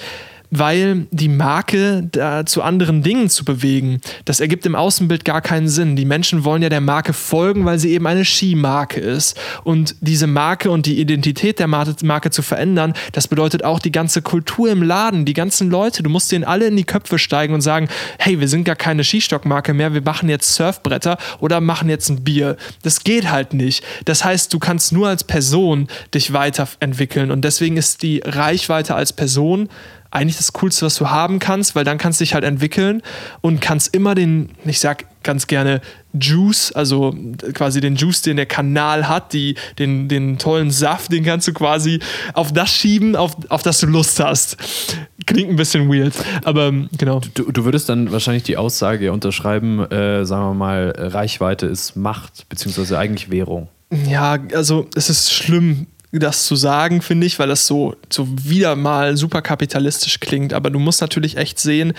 weil die Marke da zu anderen Dingen zu bewegen, das ergibt im Außenbild gar keinen Sinn. Die Menschen wollen ja der Marke folgen, weil sie eben eine Skimarke ist. Und diese Marke und die Identität der Marke zu verändern, das bedeutet auch die ganze Kultur im Laden, die ganzen Leute. Du musst denen alle in die Köpfe steigen und sagen, hey, wir sind gar keine Skistockmarke mehr, wir machen jetzt Surfbretter oder machen jetzt ein Bier. Das geht halt nicht. Das heißt, du kannst nur als Person dich weiterentwickeln. Und deswegen ist die Reichweite als Person eigentlich das Coolste, was du haben kannst, weil dann kannst du dich halt entwickeln und kannst immer den, ich sag ganz gerne Juice, also quasi den Juice, den der Kanal hat, die, den, den tollen Saft, den kannst du quasi auf das schieben, auf, auf das du Lust hast. Klingt ein bisschen weird, aber genau. Du, du würdest dann wahrscheinlich die Aussage unterschreiben, äh, sagen wir mal, Reichweite ist Macht, beziehungsweise eigentlich Währung. Ja, also es ist schlimm, das zu sagen, finde ich, weil das so, so wieder mal super kapitalistisch klingt. Aber du musst natürlich echt sehen,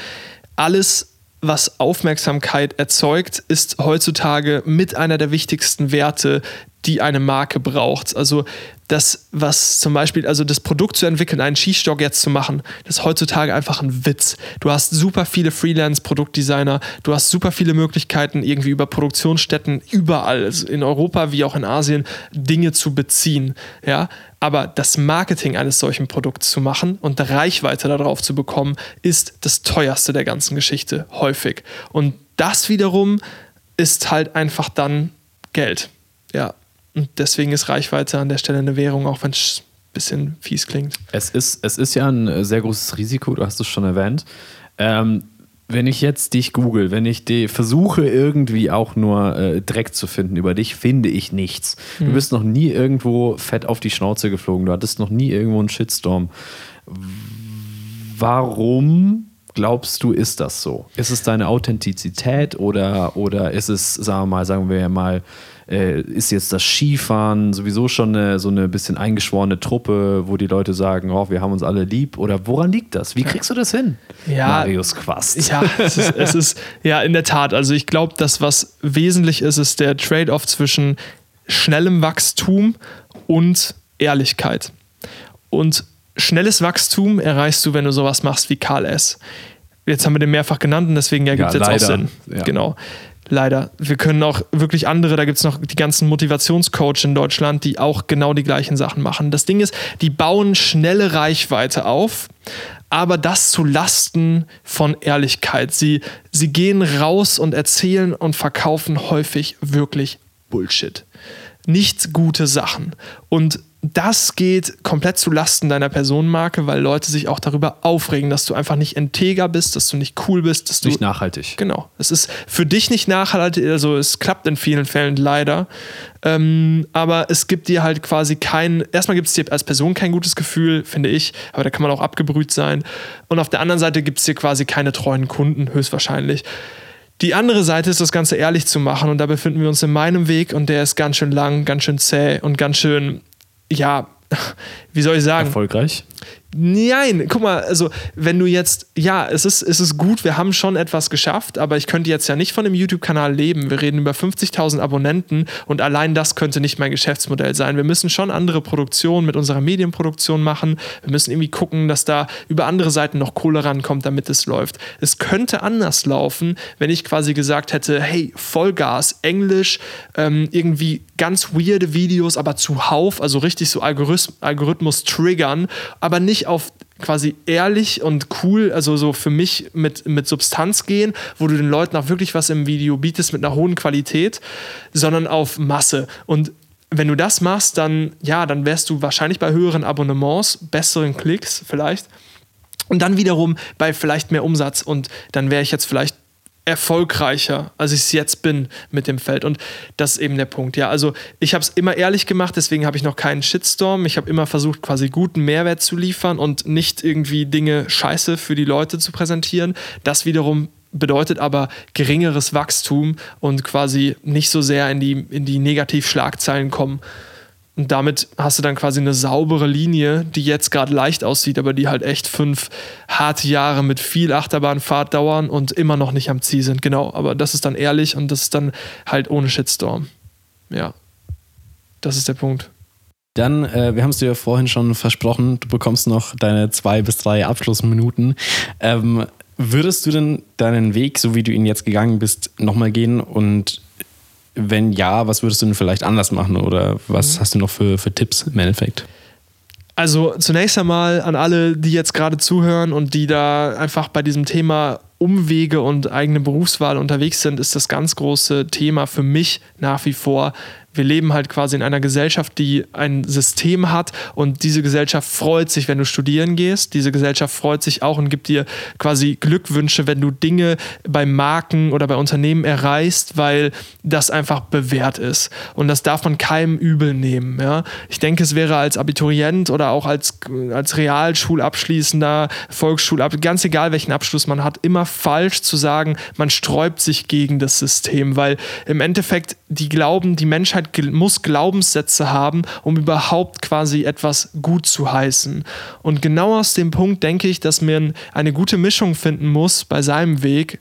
alles, was Aufmerksamkeit erzeugt, ist heutzutage mit einer der wichtigsten Werte, die eine Marke braucht. Also das, was zum Beispiel, also das Produkt zu entwickeln, einen Skistock jetzt zu machen, das ist heutzutage einfach ein Witz. Du hast super viele Freelance-Produktdesigner, du hast super viele Möglichkeiten, irgendwie über Produktionsstätten überall, also in Europa wie auch in Asien, Dinge zu beziehen. Ja? Aber das Marketing eines solchen Produkts zu machen und Reichweite darauf zu bekommen, ist das teuerste der ganzen Geschichte, häufig. Und das wiederum ist halt einfach dann Geld. Ja, und deswegen ist Reichweite an der Stelle eine Währung, auch wenn es ein bisschen fies klingt. Es ist, es ist ja ein sehr großes Risiko, du hast es schon erwähnt. Ähm, wenn ich jetzt dich google, wenn ich die versuche irgendwie auch nur äh, Dreck zu finden über dich, finde ich nichts. Mhm. Du bist noch nie irgendwo fett auf die Schnauze geflogen, du hattest noch nie irgendwo einen Shitstorm. Warum glaubst du, ist das so? Ist es deine Authentizität oder, oder ist es, sagen wir mal, sagen wir mal, äh, ist jetzt das Skifahren sowieso schon eine, so eine bisschen eingeschworene Truppe, wo die Leute sagen, oh, wir haben uns alle lieb? Oder woran liegt das? Wie kriegst du das hin? Ja, Marius Quast. Ja, es ist, es ist ja in der Tat. Also ich glaube, das, was wesentlich ist, ist der Trade-off zwischen schnellem Wachstum und Ehrlichkeit. Und schnelles Wachstum erreichst du, wenn du sowas machst wie Karl S. Jetzt haben wir den mehrfach genannt und deswegen ergibt es ja, jetzt leider. auch Sinn. Ja. Genau. Leider. Wir können auch wirklich andere, da gibt es noch die ganzen Motivationscoach in Deutschland, die auch genau die gleichen Sachen machen. Das Ding ist, die bauen schnelle Reichweite auf, aber das zu Lasten von Ehrlichkeit. Sie, sie gehen raus und erzählen und verkaufen häufig wirklich Bullshit. Nicht gute Sachen. Und das geht komplett zu Lasten deiner Personenmarke, weil Leute sich auch darüber aufregen, dass du einfach nicht integer bist, dass du nicht cool bist, dass du nicht nachhaltig. Genau, es ist für dich nicht nachhaltig, also es klappt in vielen Fällen leider, ähm, aber es gibt dir halt quasi kein, erstmal gibt es dir als Person kein gutes Gefühl, finde ich, aber da kann man auch abgebrüht sein. Und auf der anderen Seite gibt es dir quasi keine treuen Kunden, höchstwahrscheinlich. Die andere Seite ist, das Ganze ehrlich zu machen und da befinden wir uns in meinem Weg und der ist ganz schön lang, ganz schön zäh und ganz schön ja, wie soll ich sagen? Erfolgreich? Nein, guck mal, also wenn du jetzt, ja, es ist, es ist gut, wir haben schon etwas geschafft, aber ich könnte jetzt ja nicht von dem YouTube-Kanal leben. Wir reden über 50.000 Abonnenten und allein das könnte nicht mein Geschäftsmodell sein. Wir müssen schon andere Produktionen mit unserer Medienproduktion machen. Wir müssen irgendwie gucken, dass da über andere Seiten noch Kohle rankommt, damit es läuft. Es könnte anders laufen, wenn ich quasi gesagt hätte, hey, Vollgas, Englisch, ähm, irgendwie ganz weirde Videos, aber zuhauf, also richtig so Algorithmus, Algorithmus triggern, aber nicht auf quasi ehrlich und cool, also so für mich mit, mit Substanz gehen, wo du den Leuten auch wirklich was im Video bietest mit einer hohen Qualität, sondern auf Masse. Und wenn du das machst, dann ja, dann wärst du wahrscheinlich bei höheren Abonnements, besseren Klicks vielleicht. Und dann wiederum bei vielleicht mehr Umsatz und dann wäre ich jetzt vielleicht erfolgreicher, als ich es jetzt bin mit dem Feld. Und das ist eben der Punkt. Ja, also ich habe es immer ehrlich gemacht, deswegen habe ich noch keinen Shitstorm. Ich habe immer versucht, quasi guten Mehrwert zu liefern und nicht irgendwie Dinge scheiße für die Leute zu präsentieren. Das wiederum bedeutet aber geringeres Wachstum und quasi nicht so sehr in die, in die Negativschlagzeilen kommen. Und damit hast du dann quasi eine saubere Linie, die jetzt gerade leicht aussieht, aber die halt echt fünf harte Jahre mit viel Achterbahnfahrt dauern und immer noch nicht am Ziel sind. Genau, aber das ist dann ehrlich und das ist dann halt ohne Shitstorm. Ja, das ist der Punkt. Dann, äh, wir haben es dir ja vorhin schon versprochen, du bekommst noch deine zwei bis drei Abschlussminuten. Ähm, würdest du denn deinen Weg, so wie du ihn jetzt gegangen bist, nochmal gehen und wenn ja, was würdest du denn vielleicht anders machen oder was mhm. hast du noch für, für Tipps im Endeffekt? Also zunächst einmal an alle, die jetzt gerade zuhören und die da einfach bei diesem Thema Umwege und eigene Berufswahl unterwegs sind, ist das ganz große Thema für mich nach wie vor wir leben halt quasi in einer Gesellschaft, die ein System hat und diese Gesellschaft freut sich, wenn du studieren gehst. Diese Gesellschaft freut sich auch und gibt dir quasi Glückwünsche, wenn du Dinge bei Marken oder bei Unternehmen erreichst, weil das einfach bewährt ist. Und das darf man keinem übel nehmen. Ja? Ich denke, es wäre als Abiturient oder auch als, als Realschulabschließender, Volksschulab, ganz egal welchen Abschluss man hat, immer falsch zu sagen, man sträubt sich gegen das System, weil im Endeffekt die glauben, die Menschheit muss Glaubenssätze haben, um überhaupt quasi etwas gut zu heißen. Und genau aus dem Punkt denke ich, dass man eine gute Mischung finden muss bei seinem Weg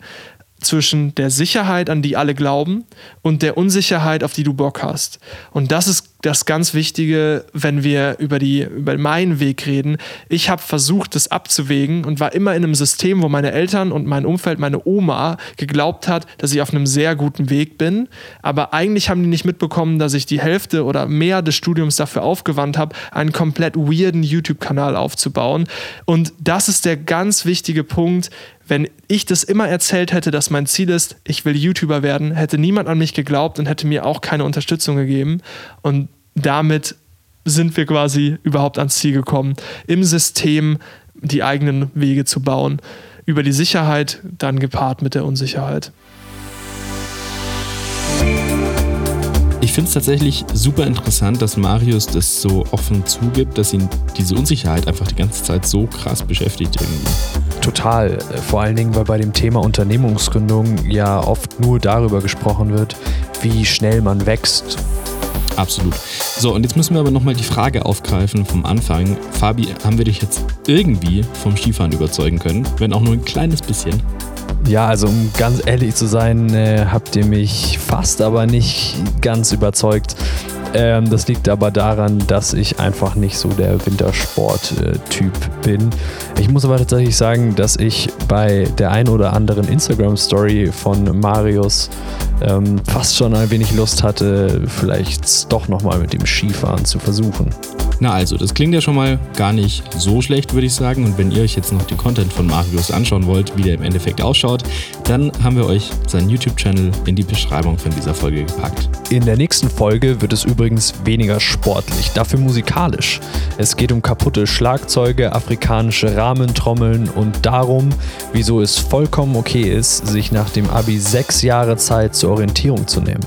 zwischen der Sicherheit, an die alle glauben, und der Unsicherheit, auf die du Bock hast. Und das ist das ganz Wichtige, wenn wir über, die, über meinen Weg reden. Ich habe versucht, das abzuwägen und war immer in einem System, wo meine Eltern und mein Umfeld, meine Oma, geglaubt hat, dass ich auf einem sehr guten Weg bin. Aber eigentlich haben die nicht mitbekommen, dass ich die Hälfte oder mehr des Studiums dafür aufgewandt habe, einen komplett weirden YouTube-Kanal aufzubauen. Und das ist der ganz wichtige Punkt, wenn ich das immer erzählt hätte, dass mein Ziel ist, ich will YouTuber werden, hätte niemand an mich geglaubt und hätte mir auch keine Unterstützung gegeben. Und damit sind wir quasi überhaupt ans Ziel gekommen, im System die eigenen Wege zu bauen. über die Sicherheit dann gepaart mit der Unsicherheit. Ich finde es tatsächlich super interessant, dass Marius das so offen zugibt, dass ihn diese Unsicherheit einfach die ganze Zeit so krass beschäftigt irgendwie. Total. Vor allen Dingen, weil bei dem Thema Unternehmungsgründung ja oft nur darüber gesprochen wird, wie schnell man wächst. Absolut. So, und jetzt müssen wir aber nochmal die Frage aufgreifen vom Anfang. Fabi, haben wir dich jetzt irgendwie vom Skifahren überzeugen können? Wenn auch nur ein kleines bisschen? Ja, also um ganz ehrlich zu sein, äh, habt ihr mich fast, aber nicht ganz überzeugt. Ähm, das liegt aber daran, dass ich einfach nicht so der Wintersport-Typ bin. Ich muss aber tatsächlich sagen, dass ich bei der ein oder anderen Instagram-Story von Marius ähm, fast schon ein wenig Lust hatte, vielleicht doch nochmal mit dem Skifahren zu versuchen. Na also, das klingt ja schon mal gar nicht so schlecht, würde ich sagen. Und wenn ihr euch jetzt noch den Content von Marius anschauen wollt, wie der im Endeffekt ausschaut, dann haben wir euch seinen YouTube-Channel in die Beschreibung von dieser Folge gepackt. In der nächsten Folge wird es übrigens weniger sportlich, dafür musikalisch. Es geht um kaputte Schlagzeuge, afrikanische Rahmentrommeln und darum, wieso es vollkommen okay ist, sich nach dem Abi sechs Jahre Zeit zur Orientierung zu nehmen.